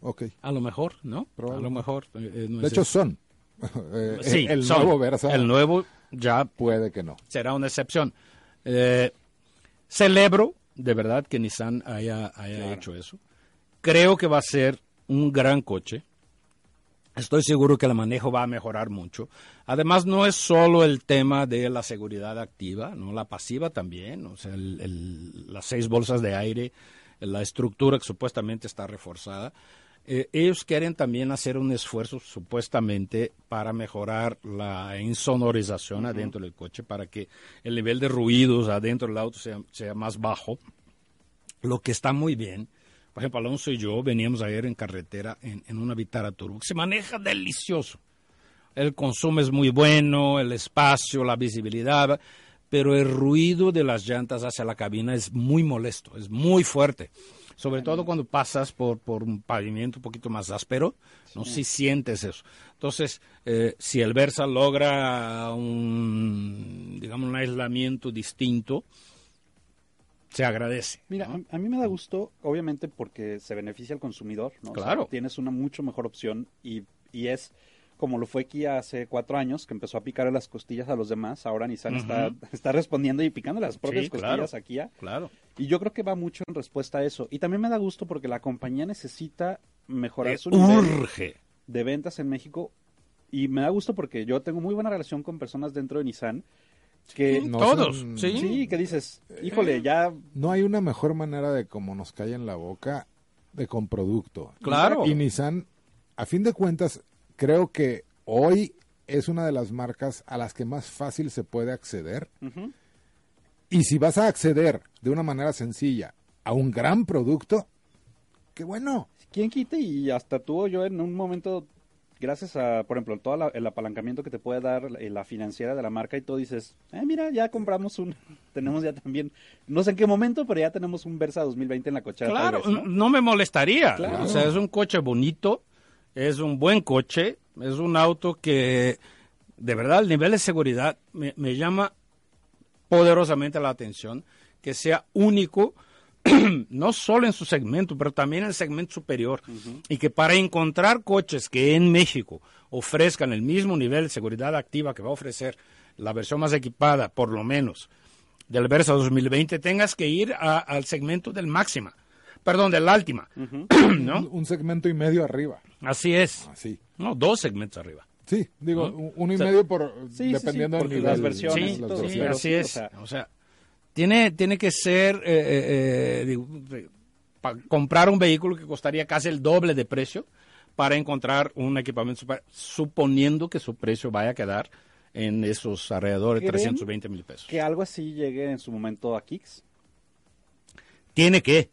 ok. a lo mejor, ¿no? A lo mejor. eh, eh, no De es hecho, eso. son. Eh, Sí, el son. nuevo Versa El nuevo ya puede que no. será una excepción. Eh, celebro de verdad que Nissan haya, haya hecho eso. Creo que va a ser un gran coche. Estoy seguro que el manejo va a mejorar mucho. Además, no es solo el tema de la seguridad activa, no la pasiva también. O sea, el- el- las seis bolsas de aire, la estructura que supuestamente está reforzada. Eh, ellos quieren también hacer un esfuerzo supuestamente para mejorar la insonorización adentro del coche, para que el nivel de ruidos adentro del auto sea, sea más bajo, lo que está muy bien. Por ejemplo, Alonso y yo veníamos ayer en carretera en, en una Vitara Turbo, que se maneja delicioso. El consumo es muy bueno, el espacio, la visibilidad, pero el ruido de las llantas hacia la cabina es muy molesto, es muy fuerte. Sobre todo cuando pasas por, por un pavimento un poquito más áspero, no si sientes eso. Entonces, eh, si el Versa logra un, digamos, un aislamiento distinto, se agradece. Mira, ¿no? a, a mí me da gusto, obviamente, porque se beneficia al consumidor, ¿no? O sea, Claro. tienes una mucho mejor opción y, y es como lo fue Kia hace cuatro años, que empezó a picar las costillas a los demás. Ahora Nissan está, está respondiendo y picando las propias Sí, claro. costillas a Kia. Claro. Y yo creo que va mucho en respuesta a eso. Y también me da gusto porque la compañía necesita mejorar Eh, su nivel urge. de ventas en México. Y me da gusto porque yo tengo muy buena relación con personas dentro de Nissan que... No Todos, son- sí. Sí, que dices, híjole, ya No hay una mejor manera de como nos cae en la boca de con producto. Claro. Y Nissan, a fin de cuentas, creo que hoy es una de las marcas a las que más fácil se puede acceder. Y si vas a acceder de una manera sencilla a un gran producto, qué bueno. ¿Quién quite? Y hasta tú o yo en un momento, gracias a, por ejemplo, todo la- el apalancamiento que te puede dar la, la financiera de la marca y todo, dices, eh, mira, ya compramos un, tenemos ya también, no sé en qué momento, pero ya tenemos un Versa 2020 en la cochera. Claro, vez, ¿no? no me molestaría. Claro. O sea, es un coche bonito, es un buen coche, es un auto que, de verdad, el nivel de seguridad me, me llama poderosamente la atención, que sea único, no solo en su segmento, pero también en el segmento superior. Y que para encontrar coches que en México ofrezcan el mismo nivel de seguridad activa que va a ofrecer la versión más equipada, por lo menos, del Versa 2020, tengas que ir a- al segmento del máxima, perdón, del Altima, ¿no? Un, un segmento y medio arriba. Así es. Así. No, dos segmentos arriba. Sí, digo, ¿No? un- uno y O sea, medio por sí, sí, dependiendo sí, del porque nivel. las versiones Sí, sí, así sí, o es. sea- O sea, tiene, tiene que ser, eh, eh, eh, digo, pa- comprar un vehículo que costaría casi el doble de precio para encontrar un equipamiento, super- suponiendo que su precio vaya a quedar en esos alrededor de ¿Creen 320 mil pesos. Que algo así llegue en su momento a Kicks. Tiene que.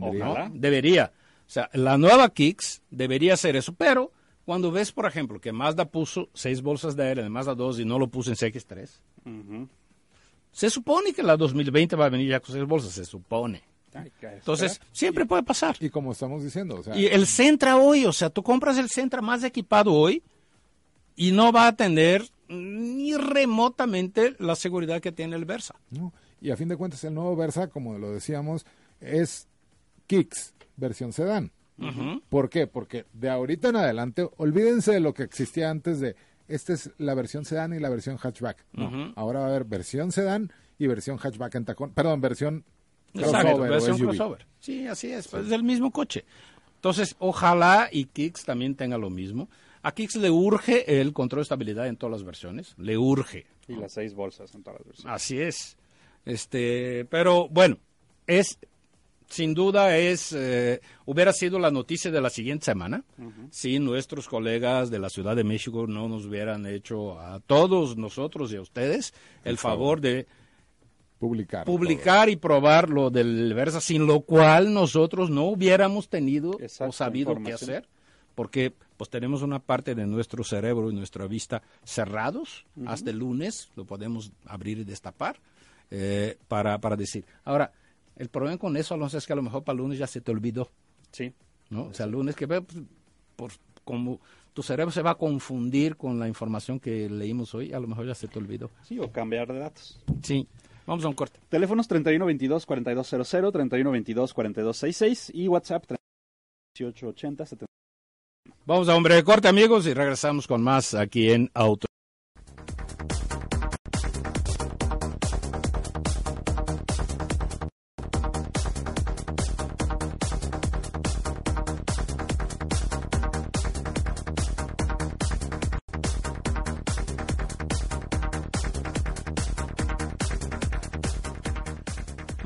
Ojalá. debería. O sea, la nueva Kicks debería hacer eso, pero cuando ves, por ejemplo, que Mazda puso seis bolsas de aire en Mazda 2 y no lo puso en CX3, Ujú. Se supone que la 2020 va a venir ya con seis bolsas, se supone. Entonces, siempre puede pasar. Y como estamos diciendo, o sea, Y el Centra hoy, o sea, tú compras el Centra más equipado hoy y no va a tener ni remotamente la seguridad que tiene el Versa. ¿no? y a fin de cuentas el nuevo Versa, como lo decíamos, es Kicks, versión sedán. ¿Por qué? Porque de ahorita en adelante, olvídense de lo que existía antes de, esta es la versión sedán y la versión hatchback. No, ahora va a haber versión sedán y versión hatchback en tacón, perdón, versión crossover versión crossover. Sí, así es, pues, es el mismo coche. Entonces, ojalá y Kicks también tenga lo mismo. A Kicks le urge el control de estabilidad en todas las versiones, le urge. Y las seis bolsas en todas las versiones. Así es. Este, pero bueno, es sin duda es eh, hubiera sido la noticia de la siguiente semana si nuestros colegas de la Ciudad de México no nos hubieran hecho a todos nosotros y a ustedes el favor de Publicar. publicar y probar lo del Versa, sin lo cual nosotros no hubiéramos tenido Exacto, o sabido qué hacer, porque pues tenemos una parte de nuestro cerebro y nuestra vista cerrados hasta el lunes, lo podemos abrir y destapar eh, para, para decir. Ahora, el problema con eso, Alonso, es que a lo mejor para el lunes ya se te olvidó, Sí. ¿no? O sea, el lunes que ve, pues, por, como tu cerebro se va a confundir con la información que leímos hoy, a lo mejor ya se te olvidó. Sí, o cambiar de datos. Sí, vamos a un corte. Teléfonos 3122 4200, 3122 4266 y WhatsApp 3880 70. Vamos a un breve corte, amigos, y regresamos con más aquí en Auto.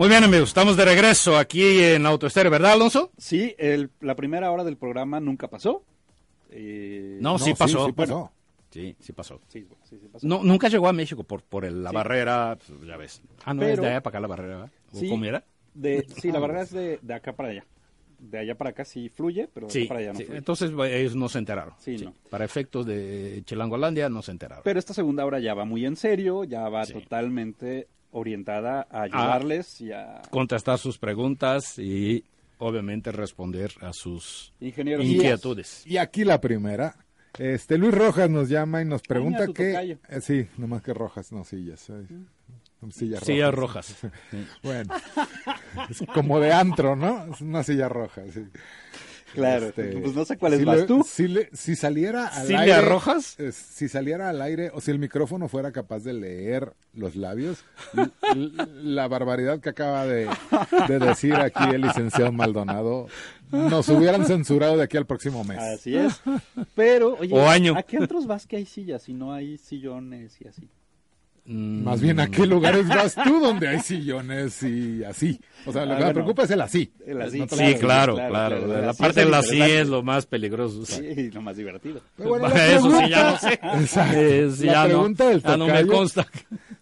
Muy bien, amigos, estamos de regreso aquí en Auto Estéreo, ¿verdad, Alonso? Sí, el- la primera hora del programa nunca pasó. Eh, No, No, sí pasó. Sí, pasó. Sí, sí pasó. Sí, sí, pasó. No, nunca llegó a México por, por el- la barrera, pues, ya ves. Ah, no, es de allá para acá la barrera, ¿verdad? ¿O Sí. cómo era? De, sí, la verdad es de, de acá para allá. De allá para acá sí fluye, pero de Sí, acá para allá no sí. fluye. entonces pues, ellos no se enteraron. Sí, no. Para efectos de Chilangolandia no se enteraron. Pero esta segunda hora ya va muy en serio, ya va totalmente orientada a ayudarles y a Contestar sus preguntas y obviamente responder a sus ingenieros. inquietudes. Y aquí la primera. Este Luis Rojas nos llama y nos pregunta tocayo. eh, sí, nomás que Rojas, no sillas. Sillas Sillas rojas. rojas. Bueno, es como de antro, ¿no? Es una silla roja, sí. Claro, Este, pues no sé cuáles si vas le- tú. Si, le- si saliera al ¿Sillas aire, rojas? eh, si saliera al aire o si el micrófono fuera capaz de leer los labios, la barbaridad que acaba de, de decir aquí el licenciado Maldonado, nos hubieran censurado de aquí al próximo mes. Así es. Pero, oye, O año. ¿a qué otros vas que hay sillas y no hay sillones y así? Mm, Más bien, ¿a qué lugares vas tú donde hay sillones y así? O sea, lo Ah, que me bueno. preocupa es el así. El así, No Sí, claro, claro, claro. claro. La Así parte la el sí interesante. es lo más peligroso. Sí, lo más divertido. Pero bueno, Eso sí, ya pregunta- no sé. Exacto. Eh, sí, La ya no- pregunta del ya no me tocayo consta.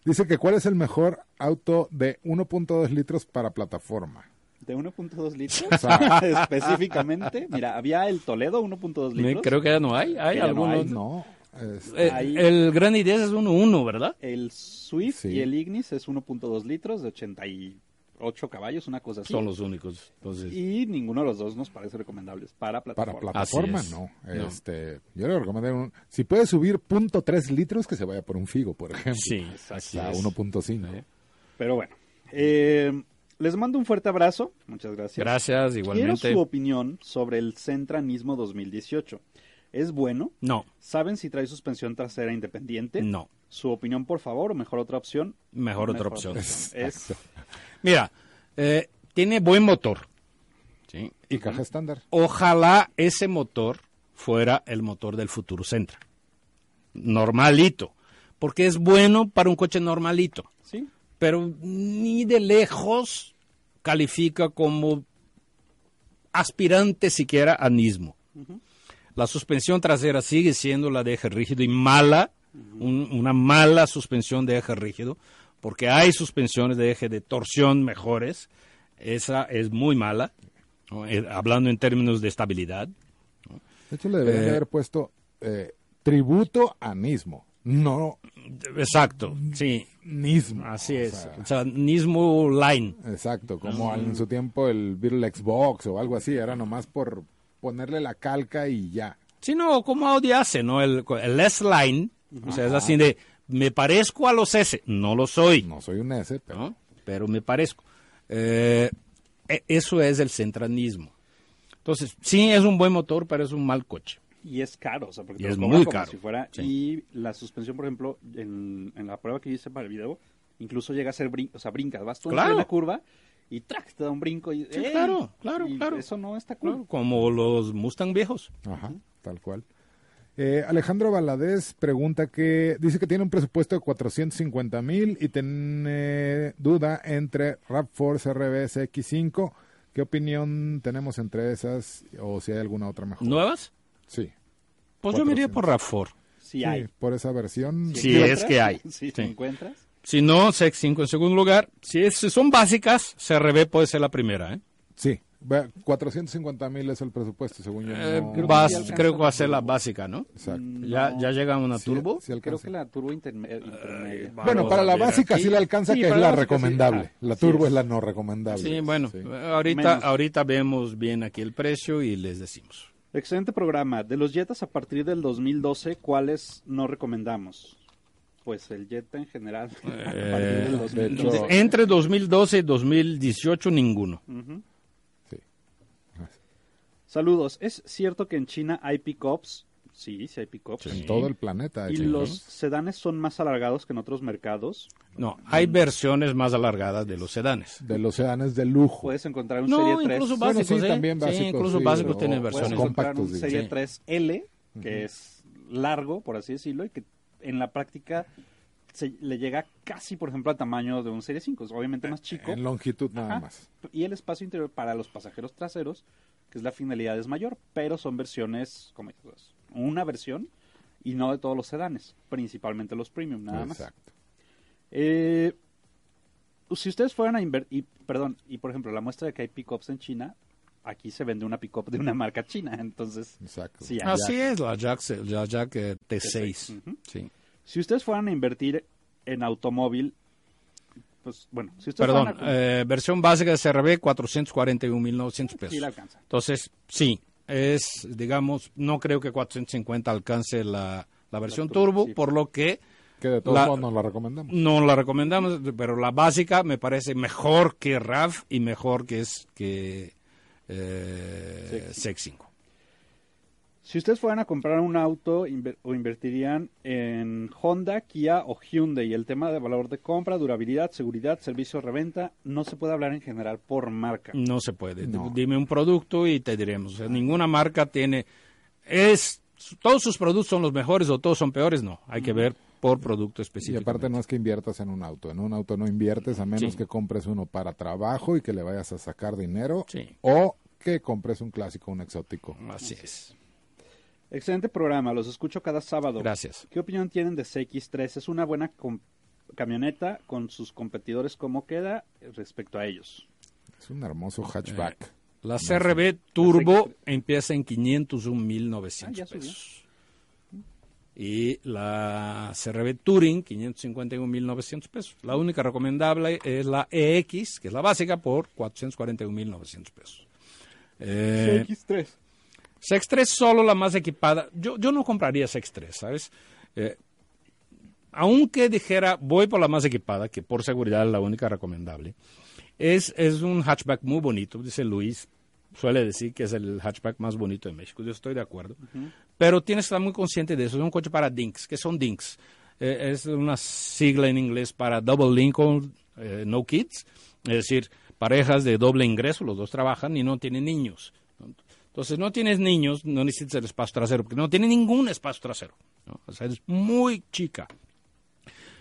dice que ¿cuál es el mejor auto de 1.2 litros para plataforma? De 1.2 litros, O sea, específicamente. Mira, había el Toledo 1.2 Me- litros. creo que ya no hay. Hay ya no algunos. hay, no. Eh, Ahí- el Gran Ideas es 1.1, ¿verdad? El Swift Sí. y el Ignis es 1.2 litros de 88 caballos, una cosa así. Son los únicos. Entonces, Y ninguno de los dos nos parece recomendables para para plataforma. plataforma, Así es. no. No. Este, yo le recomendaría un... Si puede subir .3 litros, que se vaya por un Figo, por ejemplo. sí, es. 1.5. Sí. Pero bueno, eh, les mando un fuerte abrazo. Muchas gracias. Gracias, Quiero igualmente. su opinión sobre el Centra Nismo 2018. ¿Es bueno? No, ¿Saben si trae suspensión trasera independiente? no. Su opinión, por favor, o mejor otra opción. Mejor otra Mejor. opción. Es Mira, eh, tiene buen motor. ¿sí? Y caja estándar. Ojalá ese motor fuera el motor del futuro Centra. Normalito. Porque es bueno para un coche normalito. sí, Pero ni de lejos califica como aspirante siquiera a Nismo. La suspensión trasera sigue siendo la de eje rígido y mala un- una mala suspensión de eje rígido, porque hay suspensiones de eje de torsión mejores. Esa es muy mala, ¿no? Eh, hablando en términos de estabilidad. De hecho, le deberían de Eh, haber puesto eh, tributo a Nismo, no Exacto, sí, Nismo. así o es. sea, O sea, Nismo Line. exacto, como en su tiempo el Beatle Xbox o algo así, era nomás por ponerle la calca y ya. Sí, no, como Audi hace, ¿no? El, el S-Line, o sea, es así de, me parezco a los S, no lo soy, No soy un S, pero ¿no? Pero me parezco. Eh, e- eso es el centranismo. Entonces, sí, es un buen motor, pero es un mal coche. Y es caro, o sea, porque Y te es muy como caro, si fuera. sí. Y la suspensión, por ejemplo, en, en la prueba que hice para el video, incluso llega a ser brin o sea, brincas, vas tú Claro. en la curva y ¡trac! te da un brinco y Sí, claro, claro, Y claro. Eso no está cool. Claro, Como los Mustang viejos. Ajá, tal cual. Eh, Alejandro Valadez pregunta que dice que tiene un presupuesto de 450 mil y tiene duda entre RAV4 CRB X5. ¿Qué opinión tenemos entre esas o si hay alguna otra mejor? ¿Nuevas? Sí. Pues yo me iría por RAV4. Si Sí, hay. por esa versión. Sí, ¿Encuentras? es que hay. Si Sí. encuentras. Si no, CX5 en segundo lugar. Si, es- si son básicas, CRB puede ser la primera. ¿eh? Sí, ve, 450 mil es el presupuesto, según yo. Eh, no- creo que vas- sí alcanza creo que va a ser la básica, ¿no? Exacto. Ya, No. ya llega una Sí, turbo. sí. Creo que la turbo interme- intermedia. Bueno, para la básica sí la alcanza, Sí, que es la la básica sí. recomendable. La sí turbo es. es la no recomendable. Sí, bueno, Sí. ahorita, Menos. ahorita vemos bien aquí el precio y les decimos. Excelente programa. De los Jetas a partir del 2012, ¿cuáles no recomendamos? Pues el Jetta en general. a partir Eh, del de 2012. hecho- Entre 2012 y 2018, ninguno. Ujú. Sí. Saludos. ¿Es cierto que en China hay pickups? Sí, sí hay pickups. En todo el planeta. ¿Y sí, los ¿no? sedanes son más alargados que en otros mercados? No, hay versiones más alargadas de los sedanes. De los sedanes de lujo. Puedes encontrar un No, Serie 3. incluso Bueno, básicos, sí, ¿eh? también Sí, básicos, incluso sí, básicos o- tienen o Puedes versiones. encontrar compactos, un. Serie Sí. 3L, que es largo, por así decirlo, y que en la práctica se, le llega casi, por ejemplo, al tamaño de un Serie 5. Es obviamente más chico. En longitud nada Ajá. más. Y el espacio interior para los pasajeros traseros, que es la finalidad, es mayor, pero son versiones, como una versión y no de todos los sedanes, principalmente los premium, nada más. Exacto. Eh, si ustedes fueran a invertir, perdón, y por ejemplo, la muestra de que hay pickups en China, aquí se vende una pickup de una marca china, entonces, Exacto. Sí. Así es, la Jack, la Jack eh, T6. Ujú. Sí. si ustedes fueran a invertir en automóvil, pues bueno, si ustedes Perdón, fueran a... eh, versión básica de CRB, 441.900 pesos. sí la alcanza. Entonces, sí, es, digamos, no creo que 450 alcance la, la versión turbo, turbo, sí. por lo que Que de todos La- modos nos la recomendamos. no la recomendamos, pero la básica me parece mejor que RAV y mejor que es que eh, CX5. Si ustedes fueran a comprar un auto inver- o invertirían en Honda, Kia o Hyundai, el tema de valor de compra, durabilidad, seguridad, servicio, reventa, no se puede hablar en general por marca. No se puede. No. Dime un producto y te diremos. O sea, ninguna marca tiene. Es todos sus productos son los mejores o todos son peores. No, hay que ver por producto Y específico. aparte no es que inviertas en un auto. En un auto no inviertes a menos Sí. que compres uno para trabajo y que le vayas a sacar dinero. Sí. O que compres un clásico, un exótico. Así es. Excelente programa, los escucho cada sábado. Gracias. ¿Qué opinión tienen de CX3? ¿Es una buena camioneta con sus competidores? ¿Cómo queda respecto a ellos? Es un hermoso hatchback. La CRB Turbo CX3. empieza en Ah, 501.900 ya subió. pesos. Y la CRB Touring, 551.900 pesos. La única recomendable es la EX, que es la básica, por 441.900 pesos. Eh, CX3. CX3 solo la más equipada. Yo, yo no compraría CX3, ¿sabes? Eh, aunque dijera, voy por la más equipada, que por seguridad es la única recomendable, es, es un hatchback muy bonito, dice Luis, suele decir que es el hatchback más bonito de México, yo estoy de acuerdo, pero tienes que estar muy consciente de eso, es un coche para dinks, que son dinks? Eh, es una sigla en inglés para Double Lincoln eh, No Kids, es decir, parejas de doble ingreso, los dos trabajan y no tienen niños. Entonces, no tienes niños, no necesitas el espacio trasero, porque no tiene ningún espacio trasero. ¿no? O sea, es muy chica.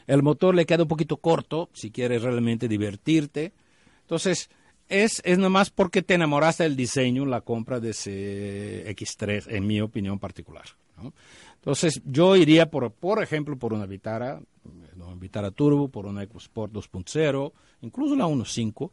El motor le queda un poquito corto si quieres realmente divertirte. Entonces, es, es nomás porque te enamoraste del diseño la compra de ese X3, en mi opinión particular. ¿no? Entonces, yo iría, por, por ejemplo, por una Vitara, una Vitara Turbo, por una EcoSport 2.0, incluso la 1.5,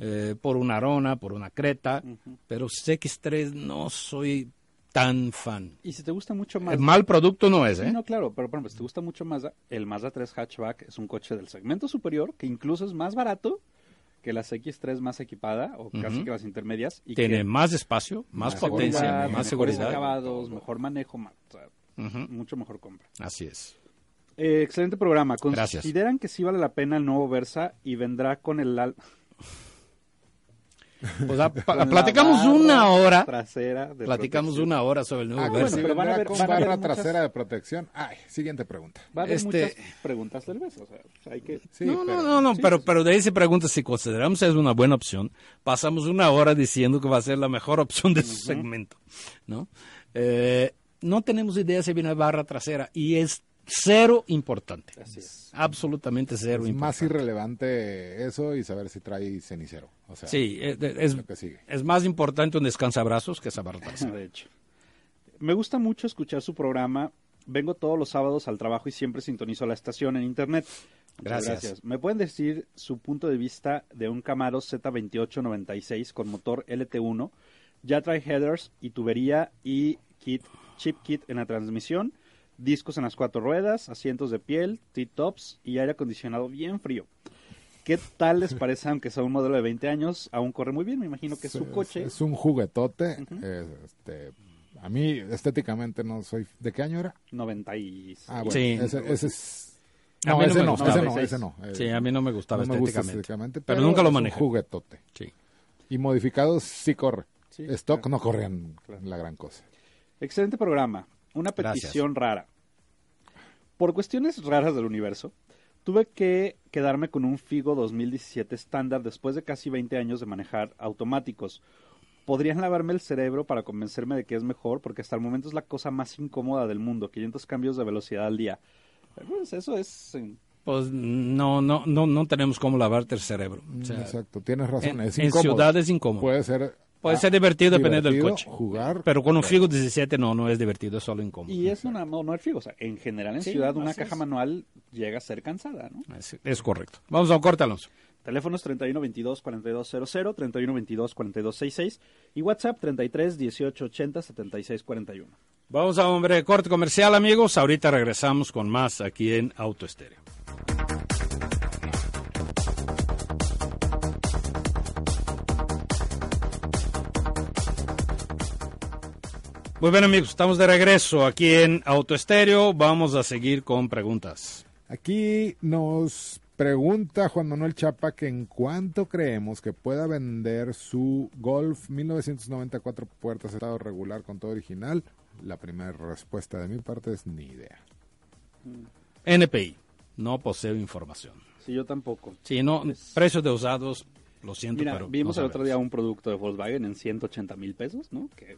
eh, por una Arona, por una Creta, pero CX3 no soy tan fan. Y si te gusta mucho más... El mal producto no es, Sí, ¿eh? no, claro, pero por ejemplo, si te gusta mucho Mazda, el Mazda 3 Hatchback es un coche del segmento superior que incluso es más barato que las X3 más equipada o casi que las intermedias. Y Tiene que más espacio, más, más potencia, seguridad, más seguridad. acabados, mejor manejo, o sea, mucho mejor compra. Así es. Eh, excelente programa. Gracias. ¿Consideran que sí vale la pena el nuevo Versa y vendrá con el Pues la platicamos barra una hora, trasera de platicamos protección? una hora sobre el nuevo Ah, bueno, pero van a haber- con van barra muchas- trasera de protección. Ay, siguiente pregunta. Va a haber Este- muchas preguntas del Versa. O sea, hay que... Sí, no, pero- no, no, no, sí, pero, sí. pero de ahí se pregunta si consideramos es una buena opción. Pasamos una hora diciendo que va a ser la mejor opción de su segmento, ¿no? Eh, no tenemos idea si viene barra trasera y es cero importante. Así es. Absolutamente cero Es más irrelevante eso y saber si trae cenicero. O sea, Sí, es, es- lo que sigue. es más importante un descansabrazos que esa barra trasera. De hecho. Me gusta mucho escuchar su programa. Vengo todos los sábados al trabajo y siempre sintonizo la estación en internet. Gracias. ¿Me pueden decir su punto de vista de un Camaro Z2896 con motor LT1? Ya trae headers y tubería y kit, chip kit en la transmisión, discos en las cuatro ruedas, asientos de piel, T-tops y aire acondicionado bien frío. ¿Qué tal les parece, aunque sea un modelo de 20 años? Aún corre muy bien, me imagino que es su coche. Es, un juguetote. este, a mí, estéticamente, no soy. ¿De qué año era? 96. Ah, bueno. Sí. Ese, ese es. No, ese no, ese no, 96. ese no. eh, Sí, a mí no me gustaba no me gusta estéticamente. estéticamente, pero, nunca lo es un manejé. juguetote. Sí. Y modificados sí corre. Sí, Stock claro. no corrían Claro. la gran cosa. Excelente programa. Una Gracias. petición rara. Por cuestiones raras del universo, tuve que quedarme con un Figo 2017 estándar después de casi 20 años de manejar automáticos. ¿Podrían lavarme el cerebro para convencerme de que es mejor? Porque hasta el momento es la cosa más incómoda del mundo. 500 cambios de velocidad al día. Pues eso es... eh, Pues no, no, no, no tenemos cómo lavarte el cerebro. O sea, Exacto, tienes razón. en, es en incómodo. ciudad es incómodo. Puede ser. Puede ah, ser divertido dependiendo del coche. Jugar. Pero con un Figo 17 no, no es divertido, es solo incómodo. Y es una, no, no el Figo. O sea, en general en Sí, ciudad una caja es. manual llega a ser cansada, ¿no? Es, es correcto. Vamos a un corte, Alonso. Teléfonos 31 22 4200, 31 22 4266 y WhatsApp 33 18 80 76 41. Vamos a un breve corte comercial, amigos. Ahorita regresamos con más aquí en Auto Estéreo. Muy bien, amigos, estamos de regreso aquí en Auto Estéreo. Vamos a seguir con preguntas. Aquí nos pregunta Juan Manuel Chapa que en cuánto creemos que pueda vender su Golf 1994 puertas estado regular con todo original. La primera respuesta de mi parte es ni idea. NPI, no poseo información. Sí, yo tampoco. Sí, no, precios de usados, lo siento, Mira, pero vimos no el otro día un producto de Volkswagen en 180 mil pesos, ¿no? Que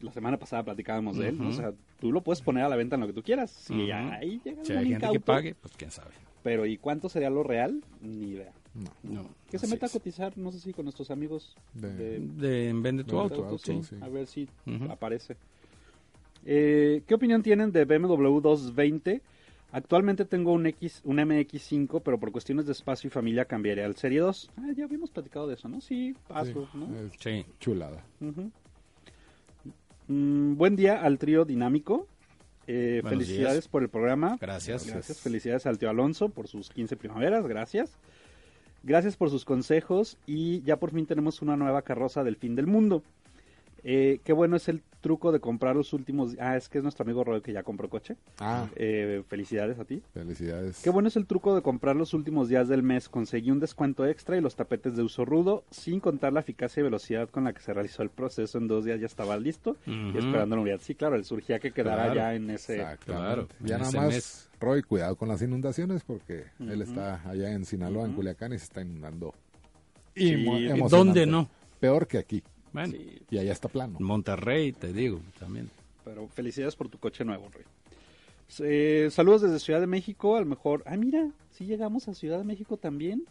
la semana pasada platicábamos de él. O sea, tú lo puedes poner a la venta en lo que tú quieras. Si ahí llega Si hay gente que pague, pues quién sabe. Pero ¿y cuánto sería lo real? Ni idea. No. No, Que se meta a cotizar, no sé si con nuestros amigos De- de, De, vende tu auto. tu auto, sí. sí. A ver si aparece. Eh, ¿Qué opinión tienen de BMW 220? Actualmente tengo un X, un MX5, pero por cuestiones de espacio y familia cambiaré al Serie 2. Ah, ya habíamos platicado de eso, ¿no? Sí, paso, Sí, ¿no? es Sí. chulada. Ujú. Mm, buen día al trío dinámico. Eh, felicidades días. por el programa. Gracias. Gracias. Felicidades al tío Alonso por sus 15 primaveras. Gracias. Gracias por sus consejos. Y ya por fin tenemos una nueva carroza del fin del mundo. Eh, qué bueno es el truco de comprar los últimos. Ah, es que es nuestro amigo Roy que ya compró coche. Ah, Eh, felicidades a ti. felicidades. Qué bueno es el truco de comprar los últimos días del mes. Conseguí un descuento extra y los tapetes de uso rudo, sin contar la eficacia y velocidad con la que se realizó el proceso. En dos días ya estaba listo y esperando la unidad. Sí, claro, él surgía que quedara Claro. ya en ese. Claro, Ya en nada más, mes. Roy, cuidado con las inundaciones porque él está allá en Sinaloa, en. Culiacán, y se está inundando. Sí, ¿y emocionante. ¿Dónde no? Peor que aquí. Bueno, Sí, Y allá está plano. Monterrey, te digo, también. pero felicidades por tu coche nuevo, Roy. Eh, saludos desde Ciudad de México. A lo mejor. Ah, mira, si llegamos a Ciudad de México también.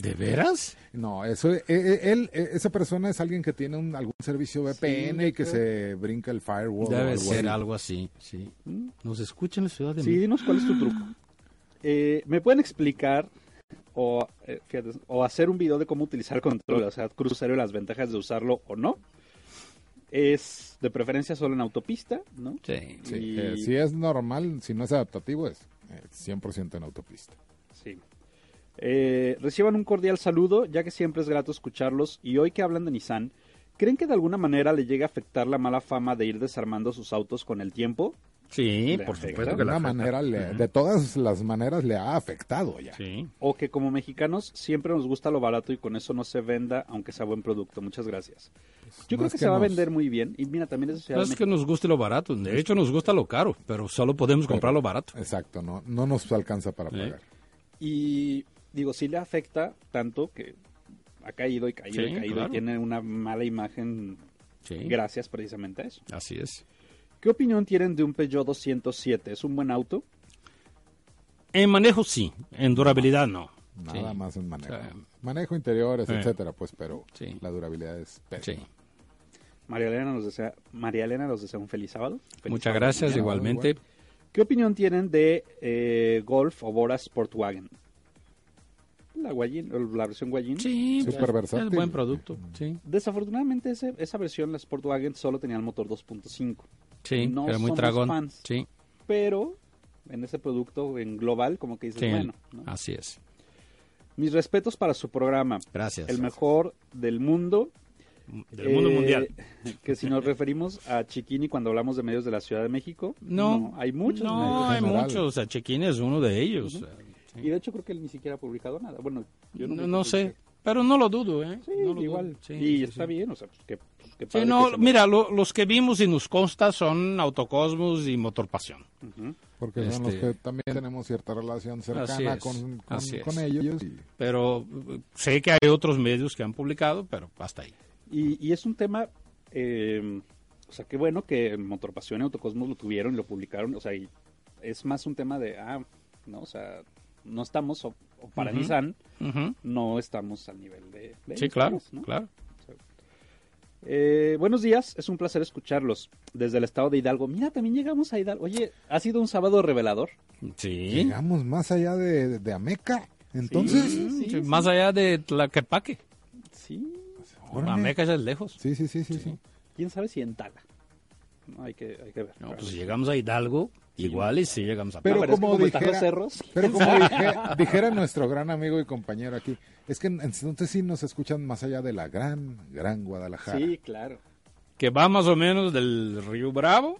¿De veras? No, eso, eh, eh, él, eh, esa persona es alguien que tiene un, algún servicio VPN Sí, y que creo. se brinca el firewall. o Debe algo ser así. algo así, sí. Nos escucha en la Ciudad de Sí, México. dinos cuál es tu truco. Eh, ¿Me pueden explicar o, eh, fíjate, o hacer un video de cómo utilizar el control, o sea, crucero y las ventajas de usarlo o no? Es de preferencia solo en autopista, ¿no? Sí. Sí, Y- eh, si es normal, si no es adaptativo, es eh, 100% en autopista. Sí. Eh, reciban un cordial saludo, ya que siempre es grato escucharlos. Y hoy que hablan de Nissan, ¿creen que de alguna manera le llega a afectar la mala fama de ir desarmando sus autos con el tiempo? Sí, por afecta. supuesto De que la manera, le- de todas las maneras, le ha afectado ya. Sí. O que como mexicanos siempre nos gusta lo barato y con eso no se venda, aunque sea buen producto. Muchas gracias. Yo creo que, que se va a vender muy bien. Y mira, también es No que nos guste lo barato, de hecho nos gusta lo caro, pero solo podemos comprar lo barato. Exacto, no, no nos alcanza para pagar. Y digo, sí le afecta tanto que ha caído y caído y caído claro. y tiene una mala imagen Sí, gracias precisamente a eso. así es. ¿Qué opinión tienen de un Peugeot 207? ¿Es un buen auto? En manejo sí, en durabilidad no. Nada Sí. más en manejo. O sea, manejo interiores, Sí. etcétera, pues, pero Sí. la durabilidad es Sí. pésima. María Elena nos desea, María Elena nos desea un feliz sábado. Feliz Muchas sábado gracias, mañana. igualmente. ¿Qué opinión tienen de eh, Golf o Bora Sportwagen? La, Guayin- o la versión Guayin. Sí, pues, versátil. es buen producto. Sí, Desafortunadamente ese- esa versión, la Sportwagen, solo tenía el motor 2.5. sí, No era muy somos dragón. fans. Sí, Pero en ese producto, en global, como que dices, sí, bueno. ¿no? así es. Mis respetos para su programa. Gracias. El mejor del mundo. Del mundo Eh, mundial. Que si nos referimos a Chiquini cuando hablamos de medios de la Ciudad de México, No, hay muchos No, medios. hay general. muchos. O sea, Chequín es uno de ellos. Sí. Y de hecho creo que él ni siquiera ha publicado nada. Bueno, yo no, No, no sé, pero no lo dudo, ¿eh? Sí, No lo igual. dudo. Sí, y sí, está sí. bien, o sea, pues que, qué Sí, padre no, que mira, lo- los que vimos y nos consta son Autocosmos y Motor Pasión. Ujú. Porque son los Este- que también tenemos cierta relación Así cercana es, con, con, así es. con ellos. y- Pero eh, sé que hay otros medios que han publicado, pero hasta ahí. Y, y es un tema, eh, o sea, qué bueno que Motor Pasión y Autocosmos lo tuvieron y lo publicaron, o sea, y es más un tema de, ah, no, o sea, no estamos, o, o para Ujú. Nissan, Ujú. no estamos al nivel de... de Sí, ellos, claro, ¿no? claro. Eh, buenos días, es un placer escucharlos desde el estado de Hidalgo. Mira, también llegamos a Hidalgo. Oye, ha sido un sábado revelador. Sí. Llegamos más allá de, de Ameca. Entonces, Sí, Sí, sí. Más allá de Tlaquepaque. Sí, órale. Ameca ya es lejos. sí, sí, sí, sí, sí. quién sabe si en Tala. Hay que, hay que ver. No, pues llegamos a Hidalgo, igual y sí llegamos a Pero que como dijera- cerros. Pero como dije- dijera nuestro gran amigo y compañero aquí, es que entonces sí nos escuchan más allá de la gran, gran Guadalajara. Sí, claro. que va más o menos del Río Bravo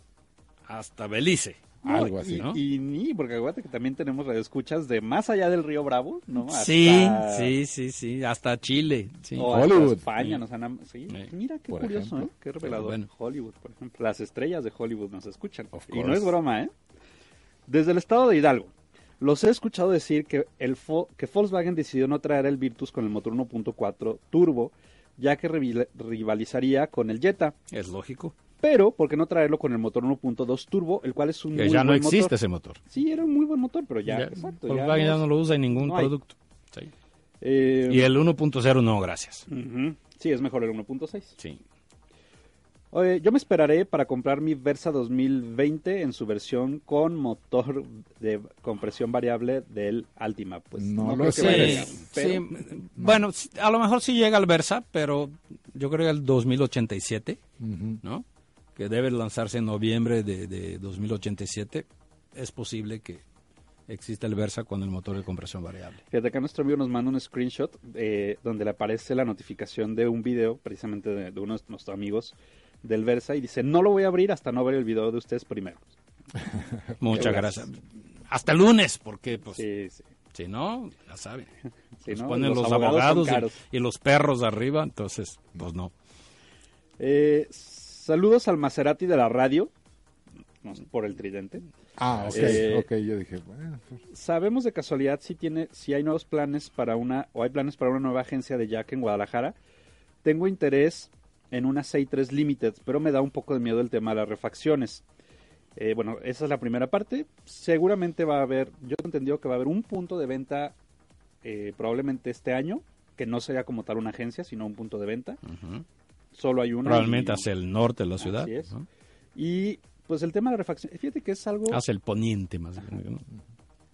hasta Belice. No, Algo así, y, ¿no? Y ni, porque acuérdate que también tenemos radioescuchas de más allá del río Bravo, ¿no? Hasta- Sí, sí, sí, sí, hasta Chile. Sí. o hasta Hollywood. España Sí. nos han... am- Sí, Sí. mira qué Por curioso, ejemplo. ¿eh? Qué revelador. bueno. Hollywood, por ejemplo. Las estrellas de Hollywood nos escuchan. Of Y no es broma, ¿eh? Desde el estado de Hidalgo. Los he escuchado decir que, el Fo- que Volkswagen decidió no traer el Virtus con el motor 1.4 turbo, ya que rivali- rivalizaría con el Jetta. Es lógico. Pero, ¿por qué no traerlo con el motor 1.2 turbo, el cual es un Que muy ya no buen existe motor? ese motor. Sí, era un muy buen motor, pero ya, exacto. ya Volkswagen ya no no lo usa en ningún no producto. Sí. Eh, Y el 1.0 no, gracias. Sí, es mejor el 1.6. Sí. Oye, yo me esperaré para comprar mi Versa 2020 en su versión con motor de compresión variable del Altima. Pues No lo creo que sé. vaya a Sí, llegar, pero- sí. Bueno, a lo mejor sí llega al Versa, pero yo creo que el 2087, Ujú. ¿no? Que debe lanzarse en noviembre de, de 2087. Es posible que exista el Versa con el motor de compresión variable. Fíjate, acá nuestro amigo nos manda un screenshot eh, donde le aparece la notificación de un video, precisamente de, de uno de nuestros amigos del Versa, y dice, no lo voy a abrir hasta no ver el video de ustedes primero. Muchas gracias. gracias. Hasta el lunes, porque pues Sí, sí. si no, ya saben. Sí, Nos ¿no? ponen Los los, abogados abogados, y, y los perros arriba, entonces, pues no. Eh, saludos al Maserati de la radio, por el tridente. Ah, ok, Eh, ok, yo dije, bueno, pues, ¿Sabemos de casualidad si tiene, si hay nuevos planes para una, o hay planes para una nueva agencia de Jack en Guadalajara? Tengo interés en una 63 Limited, pero me da un poco de miedo el tema de las refacciones. Eh, bueno, esa es la primera parte. Seguramente va a haber, yo he entendido que va a haber un punto de venta eh, probablemente este año, que no sería como tal una agencia, sino un punto de venta. Ujú. Solo hay uno. Probablemente y- hacia el norte de la ciudad. Así es. ¿no? Y pues el tema de la refacción, fíjate que es algo... Hacia el poniente más bien. ¿no?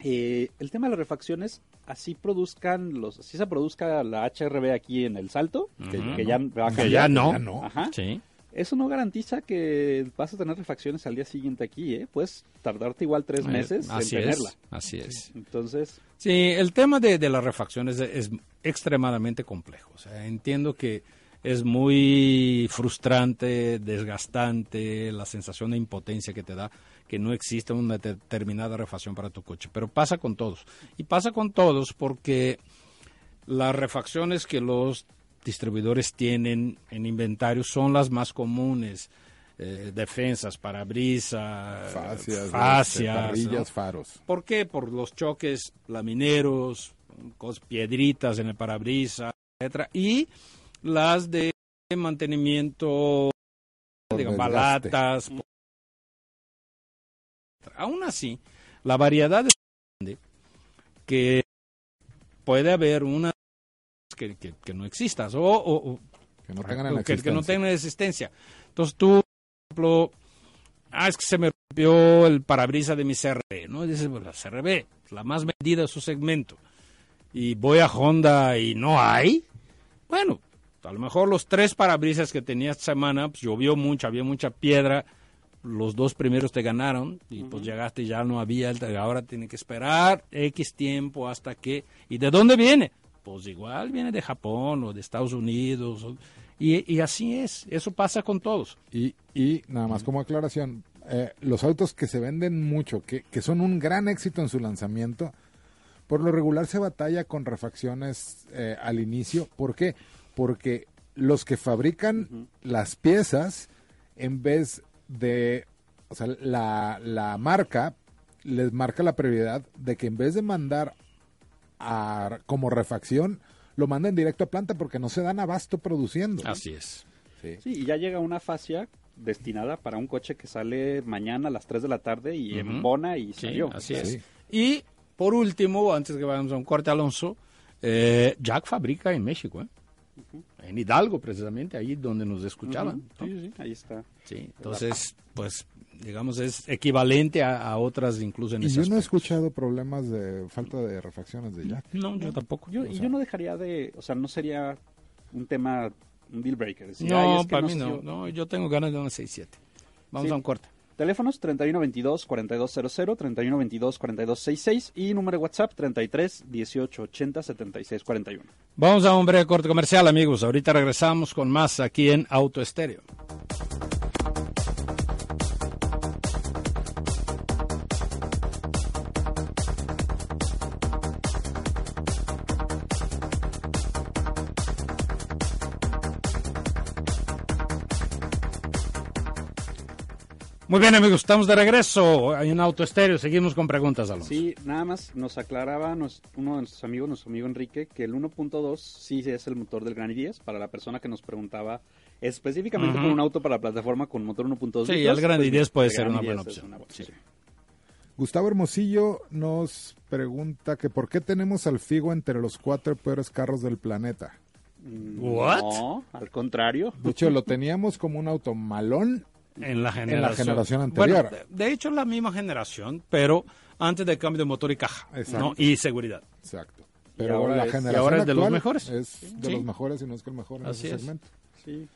Eh, el tema de las refacciones, así produzcan los, así se produzca la HRB aquí en el Salto, que, ya va a Que ya no. Ya no. Ajá. Sí. Eso no garantiza que vas a tener refacciones al día siguiente aquí, ¿eh? Puedes tardarte igual tres meses Eh, así en tenerla. es. Así es. Entonces, Sí, el tema de, de las refacciones es, es extremadamente complejo. O sea, entiendo que es muy frustrante, desgastante, la sensación de impotencia que te da que no existe una determinada refacción para tu coche. Pero pasa con todos. Y pasa con todos porque las refacciones que los distribuidores tienen en inventario son las más comunes. eh, defensas, parabrisas, Fascias, este, fascias, parrillas, ¿no? faros. ¿Por qué? Por los choques lamineros, cos- piedritas en el parabrisas, etcétera, y las de mantenimiento, Por digamos, balatas. por- Aún así, la variedad es grande que puede haber una que, que- que no existas o, o- o Que no tengan que, que no existencia. tengan existencia. Entonces tú, por ejemplo, ah, es que se me rompió el parabrisas de mi CRB, ¿no? Y dices, bueno, la CRB, la más vendida de su segmento. Y voy a Honda y no hay. Bueno, a lo mejor los tres parabrisas que tenía esta semana, pues llovió mucho, había mucha piedra. Los dos primeros te ganaron y pues llegaste y ya no había, el- ahora tiene que esperar X tiempo hasta que... ¿Y de dónde viene? Pues igual viene de Japón o de Estados Unidos. o- y, y así es, eso pasa con todos. Y, y nada más como aclaración, eh, los autos que se venden mucho, que, que son un gran éxito en su lanzamiento, por lo regular se batalla con refacciones eh, al inicio. ¿Por qué? Porque los que fabrican las piezas, en vez de, o sea, la, la marca les marca la prioridad de que en vez de mandar a, como refacción, lo manden directo a planta porque no se dan abasto produciendo. Así es. Sí. sí, y ya llega una fascia destinada para un coche que sale mañana a las 3 de la tarde y Ujú. embona y Sí, salió. así Sí. es. Y por último, antes que vayamos a un corte, Alonso, eh, Jack fabrica en México, ¿eh? En Hidalgo precisamente, ahí donde nos escuchaban. Sí, sí, ahí está. Sí, entonces, pues, digamos, es equivalente a, a otras incluso en Y ese yo no he escuchado problemas de falta de refacciones de Jack. No, yo tampoco. Yo, O y yo no dejaría de, o sea, no sería un tema, un deal breaker. decir, "Ay, no, es que para no mí no, si- no, yo tengo ganas de una 6-7. Vamos Sí. a un corte. Teléfonos 3122-4200, 3122-4266 y número de WhatsApp 33 18 80 76 41. Vamos a un breve corte comercial, amigos. Ahorita regresamos con más aquí en Auto Estéreo. Muy bien, amigos, estamos de regreso en Auto Estéreo. Seguimos con preguntas, Alonso. Sí, nada más nos aclaraba nos- uno de nuestros amigos, nuestro amigo Enrique, que el 1.2 sí es el motor del Gran i10 para la persona que nos preguntaba específicamente Ujú. por un auto para plataforma con motor 1.2. Sí, litros, el Gran pues, i10 puede ser una buena i10 es opción. una buena Sí. opción. Gustavo Hermosillo nos pregunta que por qué tenemos al Figo entre los cuatro peores carros del planeta. Mm, What? No, al contrario. De hecho, lo teníamos como un auto malón. En la generación, generación anterior. Bueno, de, de hecho, es la misma generación, pero antes del cambio de motor y caja. ¿no? Y seguridad. Exacto. Y Pero ahora la es- y generación ahora es de los mejores. Es de Sí. los mejores y no es que el mejor en Así ese es. segmento. Sí.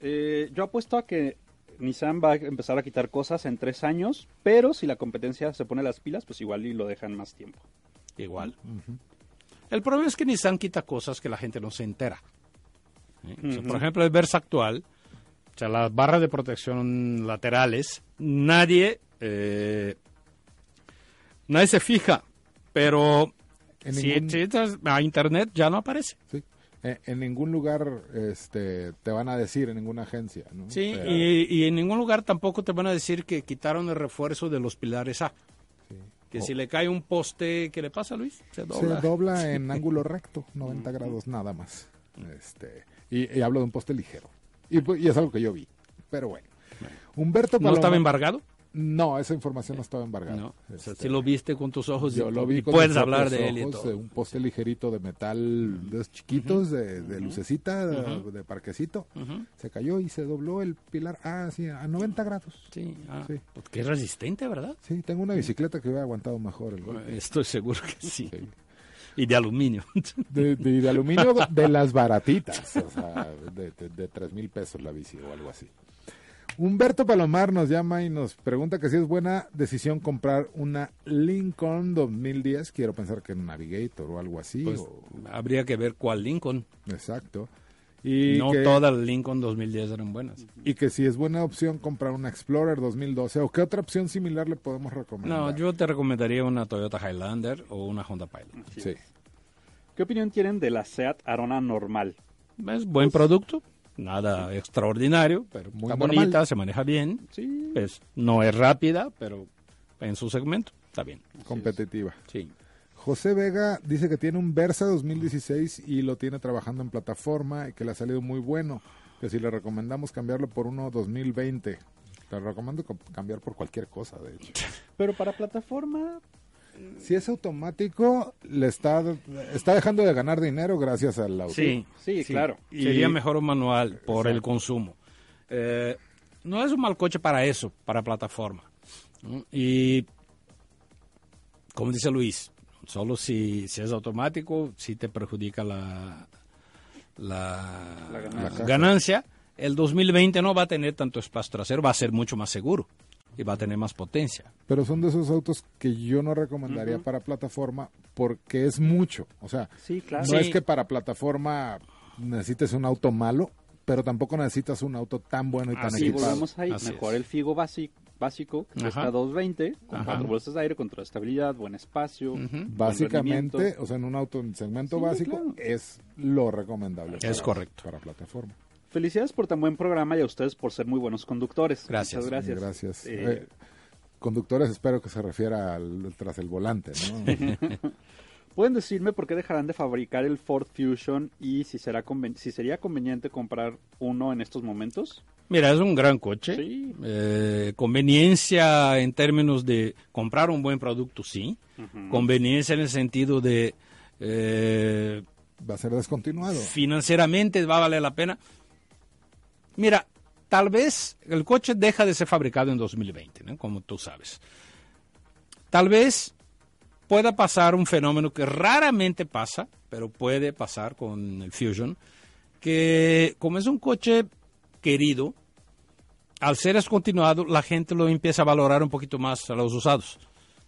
Eh, yo apuesto a que Nissan va a empezar a quitar cosas en tres años, pero si la competencia se pone las pilas, pues igual y lo dejan más tiempo. Igual. El problema es que Nissan quita cosas que la gente no se entera. ¿sí? O sea, por ejemplo, el Versa actual, o sea, las barras de protección laterales, nadie, eh, nadie se fija, pero En si, ningún- a internet ya no aparece. Sí. Eh, en ningún lugar este, te van a decir, en ninguna agencia. ¿no? Sí, y, y en ningún lugar tampoco te van a decir que quitaron el refuerzo de los pilares A. sí. Que si le cae un poste, ¿qué le pasa, Luis? Se dobla. Se dobla en ángulo recto, 90 grados nada más. Este, y, y hablo de un poste ligero. Y, pu- y es algo que yo vi. Pero bueno. Humberto ¿No estaba embargado? No, esa información no estaba embargada. No, o sea, Este, si lo viste con tus ojos yo y, lo vi y con puedes mis hablar de él y ojos, todo. de un poste ligerito de metal de chiquitos, de, de lucecita, de- parquecito. Se cayó y se dobló el pilar. Ah, sí, a 90 grados. Sí, ah, Sí. pues qué resistente, ¿verdad? Sí, tengo una bicicleta que hubiera aguantado mejor el golpe. Estoy seguro que sí. Sí. Y de aluminio. De, de- de aluminio de las baratitas, o sea, de, de, de 3 mil pesos la bici o algo así. Humberto Palomar nos llama y nos pregunta que si es buena decisión comprar una Lincoln 2010. Quiero pensar que un Navigator o algo así. Pues, o- habría que ver cuál Lincoln. exacto. Y no que, todas las Lincoln 2010 eran buenas. y que si es buena opción comprar una Explorer 2012 o qué otra opción similar le podemos recomendar. No, yo te recomendaría una Toyota Highlander o una Honda Pilot. Sí. ¿Qué opinión tienen de la SEAT Arona normal? Es buen producto, nada extraordinario, pero muy Está bonita, se maneja bien. Sí. Pues, no es rápida, pero en su segmento está bien. competitiva. Sí. José Vega dice que tiene un Versa 2016 y lo tiene trabajando en plataforma y que le ha salido muy bueno. Que si le recomendamos cambiarlo por uno 2020. Te recomiendo co- cambiar por cualquier cosa, de hecho. Pero para plataforma, Si es automático, le está, está dejando de ganar dinero gracias al auto. Sí, Sí, claro. Y Sería mejor un manual por el consumo. Eh, no es un mal coche para eso, para plataforma. Y como dice Luis, solo si, si es automático, si te perjudica la, la, La ganancia. la. El 2020 no va a tener tanto espacio trasero, va a ser mucho más seguro y va a tener más potencia. Pero son de esos autos que yo no recomendaría para plataforma porque es mucho. O sea, sí, claro. no Sí. es que para plataforma necesites un auto malo, pero tampoco necesitas un auto tan bueno y tan Así equipado. volvemos ahí, Así mejor es. el Figo básico, básico que Ajá. cuesta 220, con Ajá. cuatro bolsas de aire, control de estabilidad, buen espacio. Buen Básicamente, o sea, en un auto en segmento Sí, básico claro. es lo recomendable. Es correcto. Para plataforma. Felicidades por tan buen programa y a ustedes por ser muy buenos conductores. Gracias. Muchas gracias. Gracias. Eh, Eh, conductores, espero que se refiera al tras el volante, ¿no? ¿Pueden decirme por qué dejarán de fabricar el Ford Fusion y si, será conven- si sería conveniente comprar uno en estos momentos? Mira, es un gran coche. Sí. Eh, conveniencia en términos de comprar un buen producto, sí. Conveniencia en el sentido de eh, Va a ser descontinuado. financieramente va a valer la pena. Mira, tal vez el coche deja de ser fabricado en 2020, ¿no? como tú sabes. Tal vez pueda pasar un fenómeno que raramente pasa, pero puede pasar con el Fusion, que como es un coche querido, al ser descontinuado, la gente lo empieza a valorar un poquito más a los usados.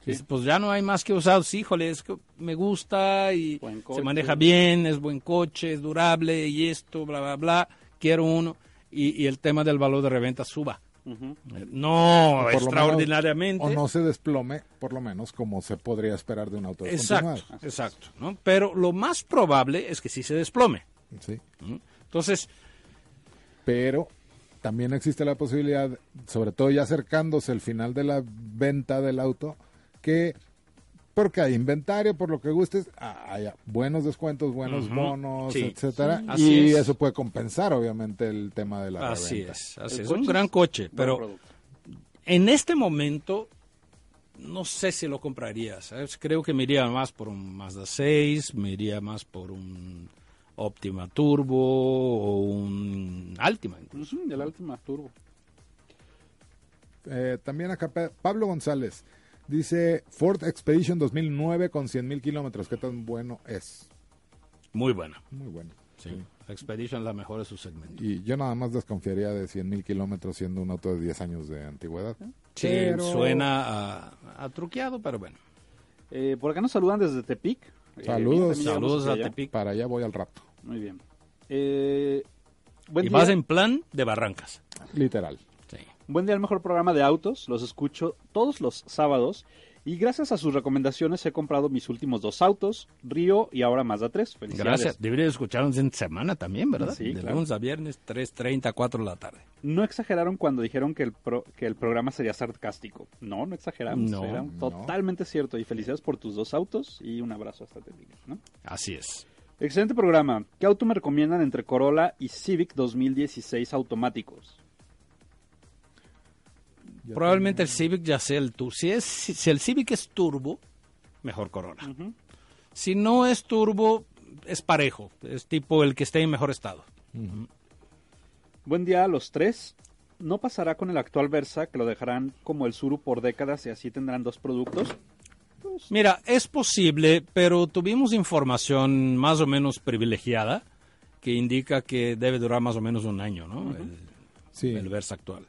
Dice, Pues ya no hay más que usados, híjole, es que me gusta y se maneja bien, es buen coche, es durable y esto, bla, bla, bla, quiero uno. Y, y el tema del valor de reventa suba. Eh, No por extraordinariamente. menos- o no se desplome, por lo menos, como se podría esperar de un auto. Exacto, exacto. ¿no? Pero lo más probable es que sí se desplome. Sí. ¿no? Entonces, Pero también existe la posibilidad, sobre todo ya acercándose el final de la venta del auto, que porque hay inventario, por lo que gustes, ah, haya buenos descuentos, buenos bonos, sí. etcétera, Sí. Y es. eso puede compensar obviamente el tema de la así reventa. es. Así El es. un gran coche, pero en este momento no sé si lo compraría. ¿sabes? Creo que me iría más por un Mazda 6, me iría más por un Optima Turbo o un Altima incluso. Ujú, el Altima Turbo. Eh, también acá Pa- Pablo González dice Ford Expedition 2009 con 100 mil kilómetros, ¿qué tan bueno es? Muy buena. Muy bueno. Sí. Expedition la mejor de su segmento. Y yo nada más desconfiaría de 100 mil kilómetros siendo un auto de 10 años de antigüedad. Sí, Pero- suena a, a truqueado, pero bueno. Eh, por acá nos saludan desde Tepic. Eh, Saludos. Saludos a allá. Tepic. Para allá voy al rato, Muy bien. Eh, buen, Y día, vas en plan de Barrancas. literal. Buen día al mejor programa de autos. Los escucho todos los sábados. Y gracias a sus recomendaciones he comprado mis últimos dos autos, Río y ahora Mazda 3. Felicidades. Gracias. Debería escucharnos en semana también, ¿verdad? Sí, de claro. lunes a viernes, 3.30, 4 de la tarde. No exageraron cuando dijeron que el, pro- que el programa sería sarcástico. No, no exageramos. No, Era no. totalmente cierto. Y felicidades por tus dos autos y un abrazo hasta Tepic. ¿no? Así es. Excelente programa. ¿Qué auto me recomiendan entre Corolla y Civic 2016 automáticos? Probablemente el Civic ya sea el turbo. Si, es, si, si el Civic es turbo, mejor Corolla. Si no es turbo, es parejo. Es tipo el que esté en mejor estado. Buen día a los tres. ¿No pasará con el actual Versa que lo dejarán como el Suru por décadas y así tendrán dos productos? Mira, es posible, pero tuvimos información más o menos privilegiada que indica que debe durar más o menos un año, ¿no? el, Sí, el Versa actual.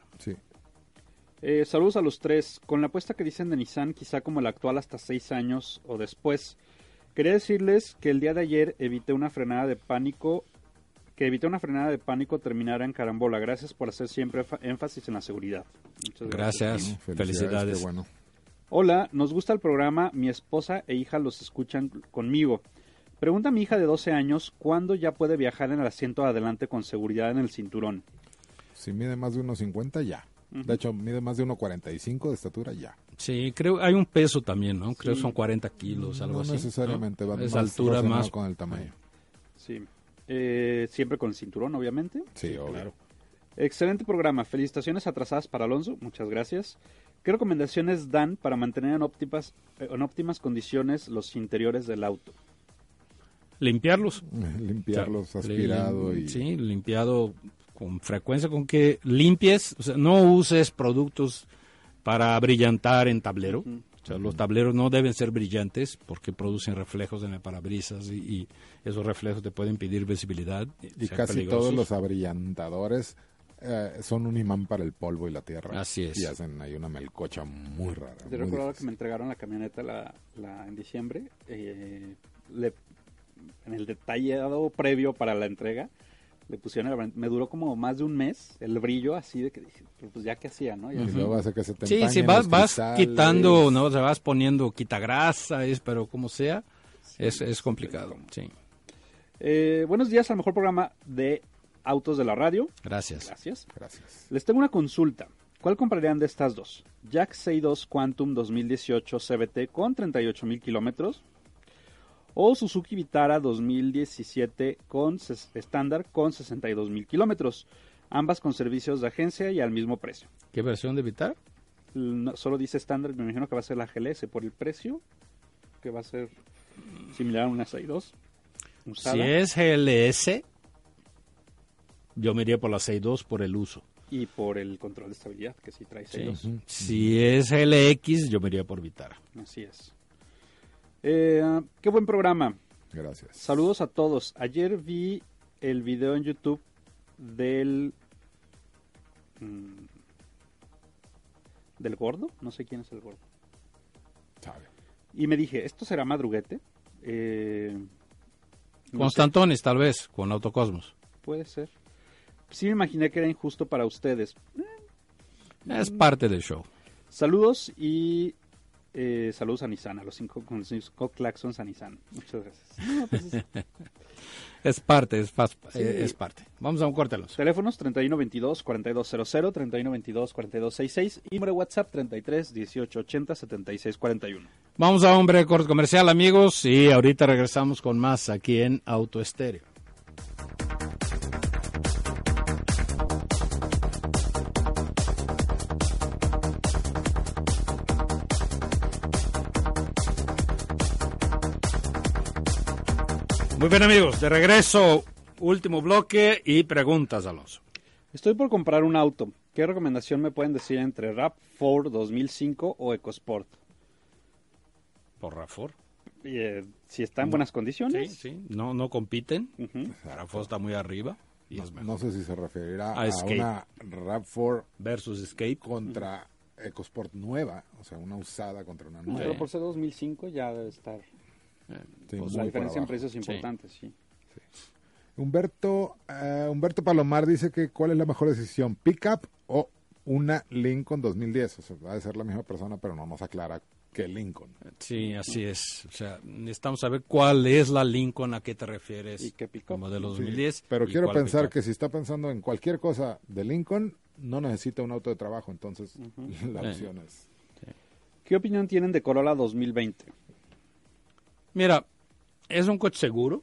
Eh, saludos a los tres. Con la apuesta que dicen de Nissan, quizá como el actual hasta seis años o después. Quería decirles que el día de ayer evité una frenada de pánico, que evité una frenada de pánico terminara en carambola. Gracias por hacer siempre fa- énfasis en la seguridad. Muchas Gracias. Felicidades, Felicidades. bueno. Hola, nos gusta el programa. Mi esposa e hija los escuchan conmigo. Pregunta a mi hija de 12 años cuándo ya puede viajar en el asiento de adelante con seguridad en el cinturón. Si mide más de 1.50, ya. De hecho, mide más de 1.45 de estatura, ya. Sí, creo hay un peso también, ¿no? Creo que son 40 kilos, algo no así. necesariamente, ¿no? va Es más altura más. con el tamaño. Sí. Eh, siempre con el cinturón, obviamente. Sí, obvio. Excelente programa. Felicitaciones atrasadas para Alonso. Muchas gracias. ¿Qué recomendaciones dan para mantener en óptimas, eh, en óptimas condiciones los interiores del auto? Limpiarlos. Limpiarlos, O sea, aspirado lim- y... Sí, limpiado con frecuencia, con que limpies, o sea, no uses productos para brillantar en tablero. O sea, los tableros no deben ser brillantes porque producen reflejos en el parabrisas y, y esos reflejos te pueden impedir visibilidad. Y casi peligrosos. todos los abrillantadores eh, son un imán para el polvo y la tierra. Así es. Y hacen ahí una melcocha muy rara. Muy recuerdo que me entregaron la camioneta la, la- en diciembre. eh, le- en el detallado previo para la entrega, le pusieron, el- me duró como más de un mes el brillo así de que dije, pero pues ya que hacía, ¿no? Ya Y luego hace que se te Sí, sí, vas, vas quitando, ¿no? O sea, vas poniendo quitagrasa, es, pero como sea, es, es complicado. Sí, Eh, buenos días al mejor programa de autos de la radio. gracias. Gracias. Gracias. Les tengo una consulta. ¿Cuál comprarían de estas dos? Jack 62 Quantum 2018 CBT con 38 mil kilómetros o Suzuki Vitara 2017 con estándar con 62 mil kilómetros, ambas con servicios de agencia y al mismo precio. ¿Qué versión de Vitar? No- solo dice estándar, me imagino que va a ser la GLS por el precio, que va a ser similar a una 62. usada. Si es GLS, yo me iría por la 6.2 por el uso. Y por el control de estabilidad, que sí trae Sí. 62. Si es LX, yo me iría por Vitara. Así es. Eh, qué buen programa. Gracias. Saludos a todos. Ayer vi el video en YouTube del mm, del gordo, no sé quién es el gordo. Sabe. Y me dije, ¿esto será madruguete? Eh, no sé, Constantones, tal vez, con Autocosmos. puede ser. Sí me imaginé que era injusto para ustedes. Es parte del show. Saludos y eh, saludos a Nissan, a los cinco, con los cinco claxons a Nissan. Muchas gracias. No, pues es- Es parte, es, fas- eh, es parte. Vamos a un corte, Alonso. Teléfonos 3122-4200, 3122-4266 y número WhatsApp 33 18 80 76 41. Vamos a un breve corte comercial, amigos, y ahorita regresamos con más aquí en Auto Estéreo. Muy bien, amigos, de regreso, último bloque y preguntas, Alonso. Estoy por comprar un auto. ¿Qué recomendación me pueden decir entre RAV4 2005 o EcoSport? Por Rafor. Eh, si está en buenas Sí, condiciones. sí, no, no compiten. Ujú. Rafor está muy arriba y es mejor. No sé si se referirá A a, una RAV4 Versus Escape. contra EcoSport nueva, o sea, una usada contra una nueva. Pero por ser 2005 ya debe estar. Sí, pues, la diferencia en precios es importante, sí. Humberto, eh, Humberto Palomar dice que cuál es la mejor decisión, pickup o una Lincoln 2010. O sea, va a ser la misma persona, pero no nos aclara qué Lincoln. Sí, así es. O sea, necesitamos saber cuál es la Lincoln a qué te refieres. ¿Y qué pick-up? Modelo Sí, 2010. Pero quiero pensar pickup. que si está pensando en cualquier cosa de Lincoln, no necesita un auto de trabajo, entonces la opción es... ¿Qué opinión tienen de Corolla 2020? Mira, es un coche seguro.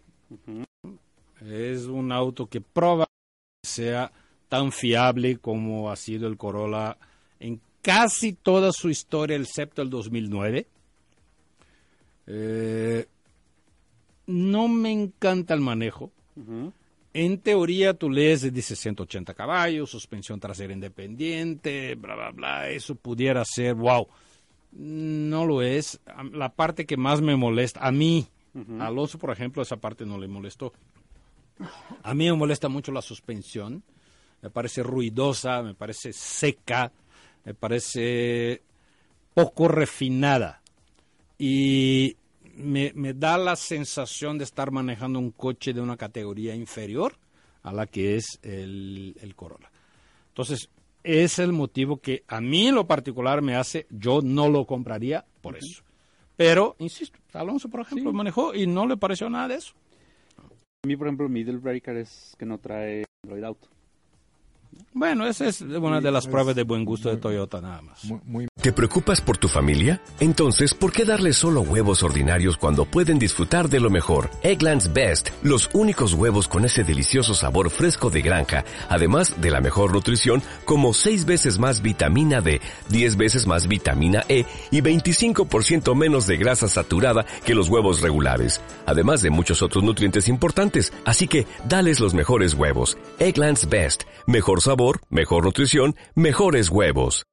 Es un auto que probablemente sea tan fiable como ha sido el Corolla en casi toda su historia, excepto el 2009. Eh, no me encanta el manejo. En teoría, tú lees dice 180 caballos, suspensión trasera independiente, bla, bla, bla. Eso pudiera ser, wow. No lo es. La parte que más me molesta, a mí, a Alonso, por ejemplo, esa parte no le molestó. A mí me molesta mucho la suspensión. Me parece ruidosa, me parece seca, me parece poco refinada. Y me, me, da la sensación de estar manejando un coche de una categoría inferior a la que es el, el Corolla. Entonces, es el motivo que a mí en lo particular me hace, yo no lo compraría por eso. Pero, insisto, Alonso, por ejemplo, sí. manejó y no le pareció nada de eso. A mí, por ejemplo, mi deal breaker es que no trae Android Auto. Bueno, esa es una de las pruebas de buen gusto de Toyota nada más. Muy, muy... ¿Te preocupas por tu familia? Entonces, ¿por qué darles solo huevos ordinarios cuando pueden disfrutar de lo mejor? Eggland's Best, los únicos huevos con ese delicioso sabor fresco de granja, además de la mejor nutrición, como 6 veces más vitamina D, 10 veces más vitamina E y 25% menos de grasa saturada que los huevos regulares, además de muchos otros nutrientes importantes. Así que, dales los mejores huevos. Eggland's Best, sabor, mejor nutrición, mejores huevos.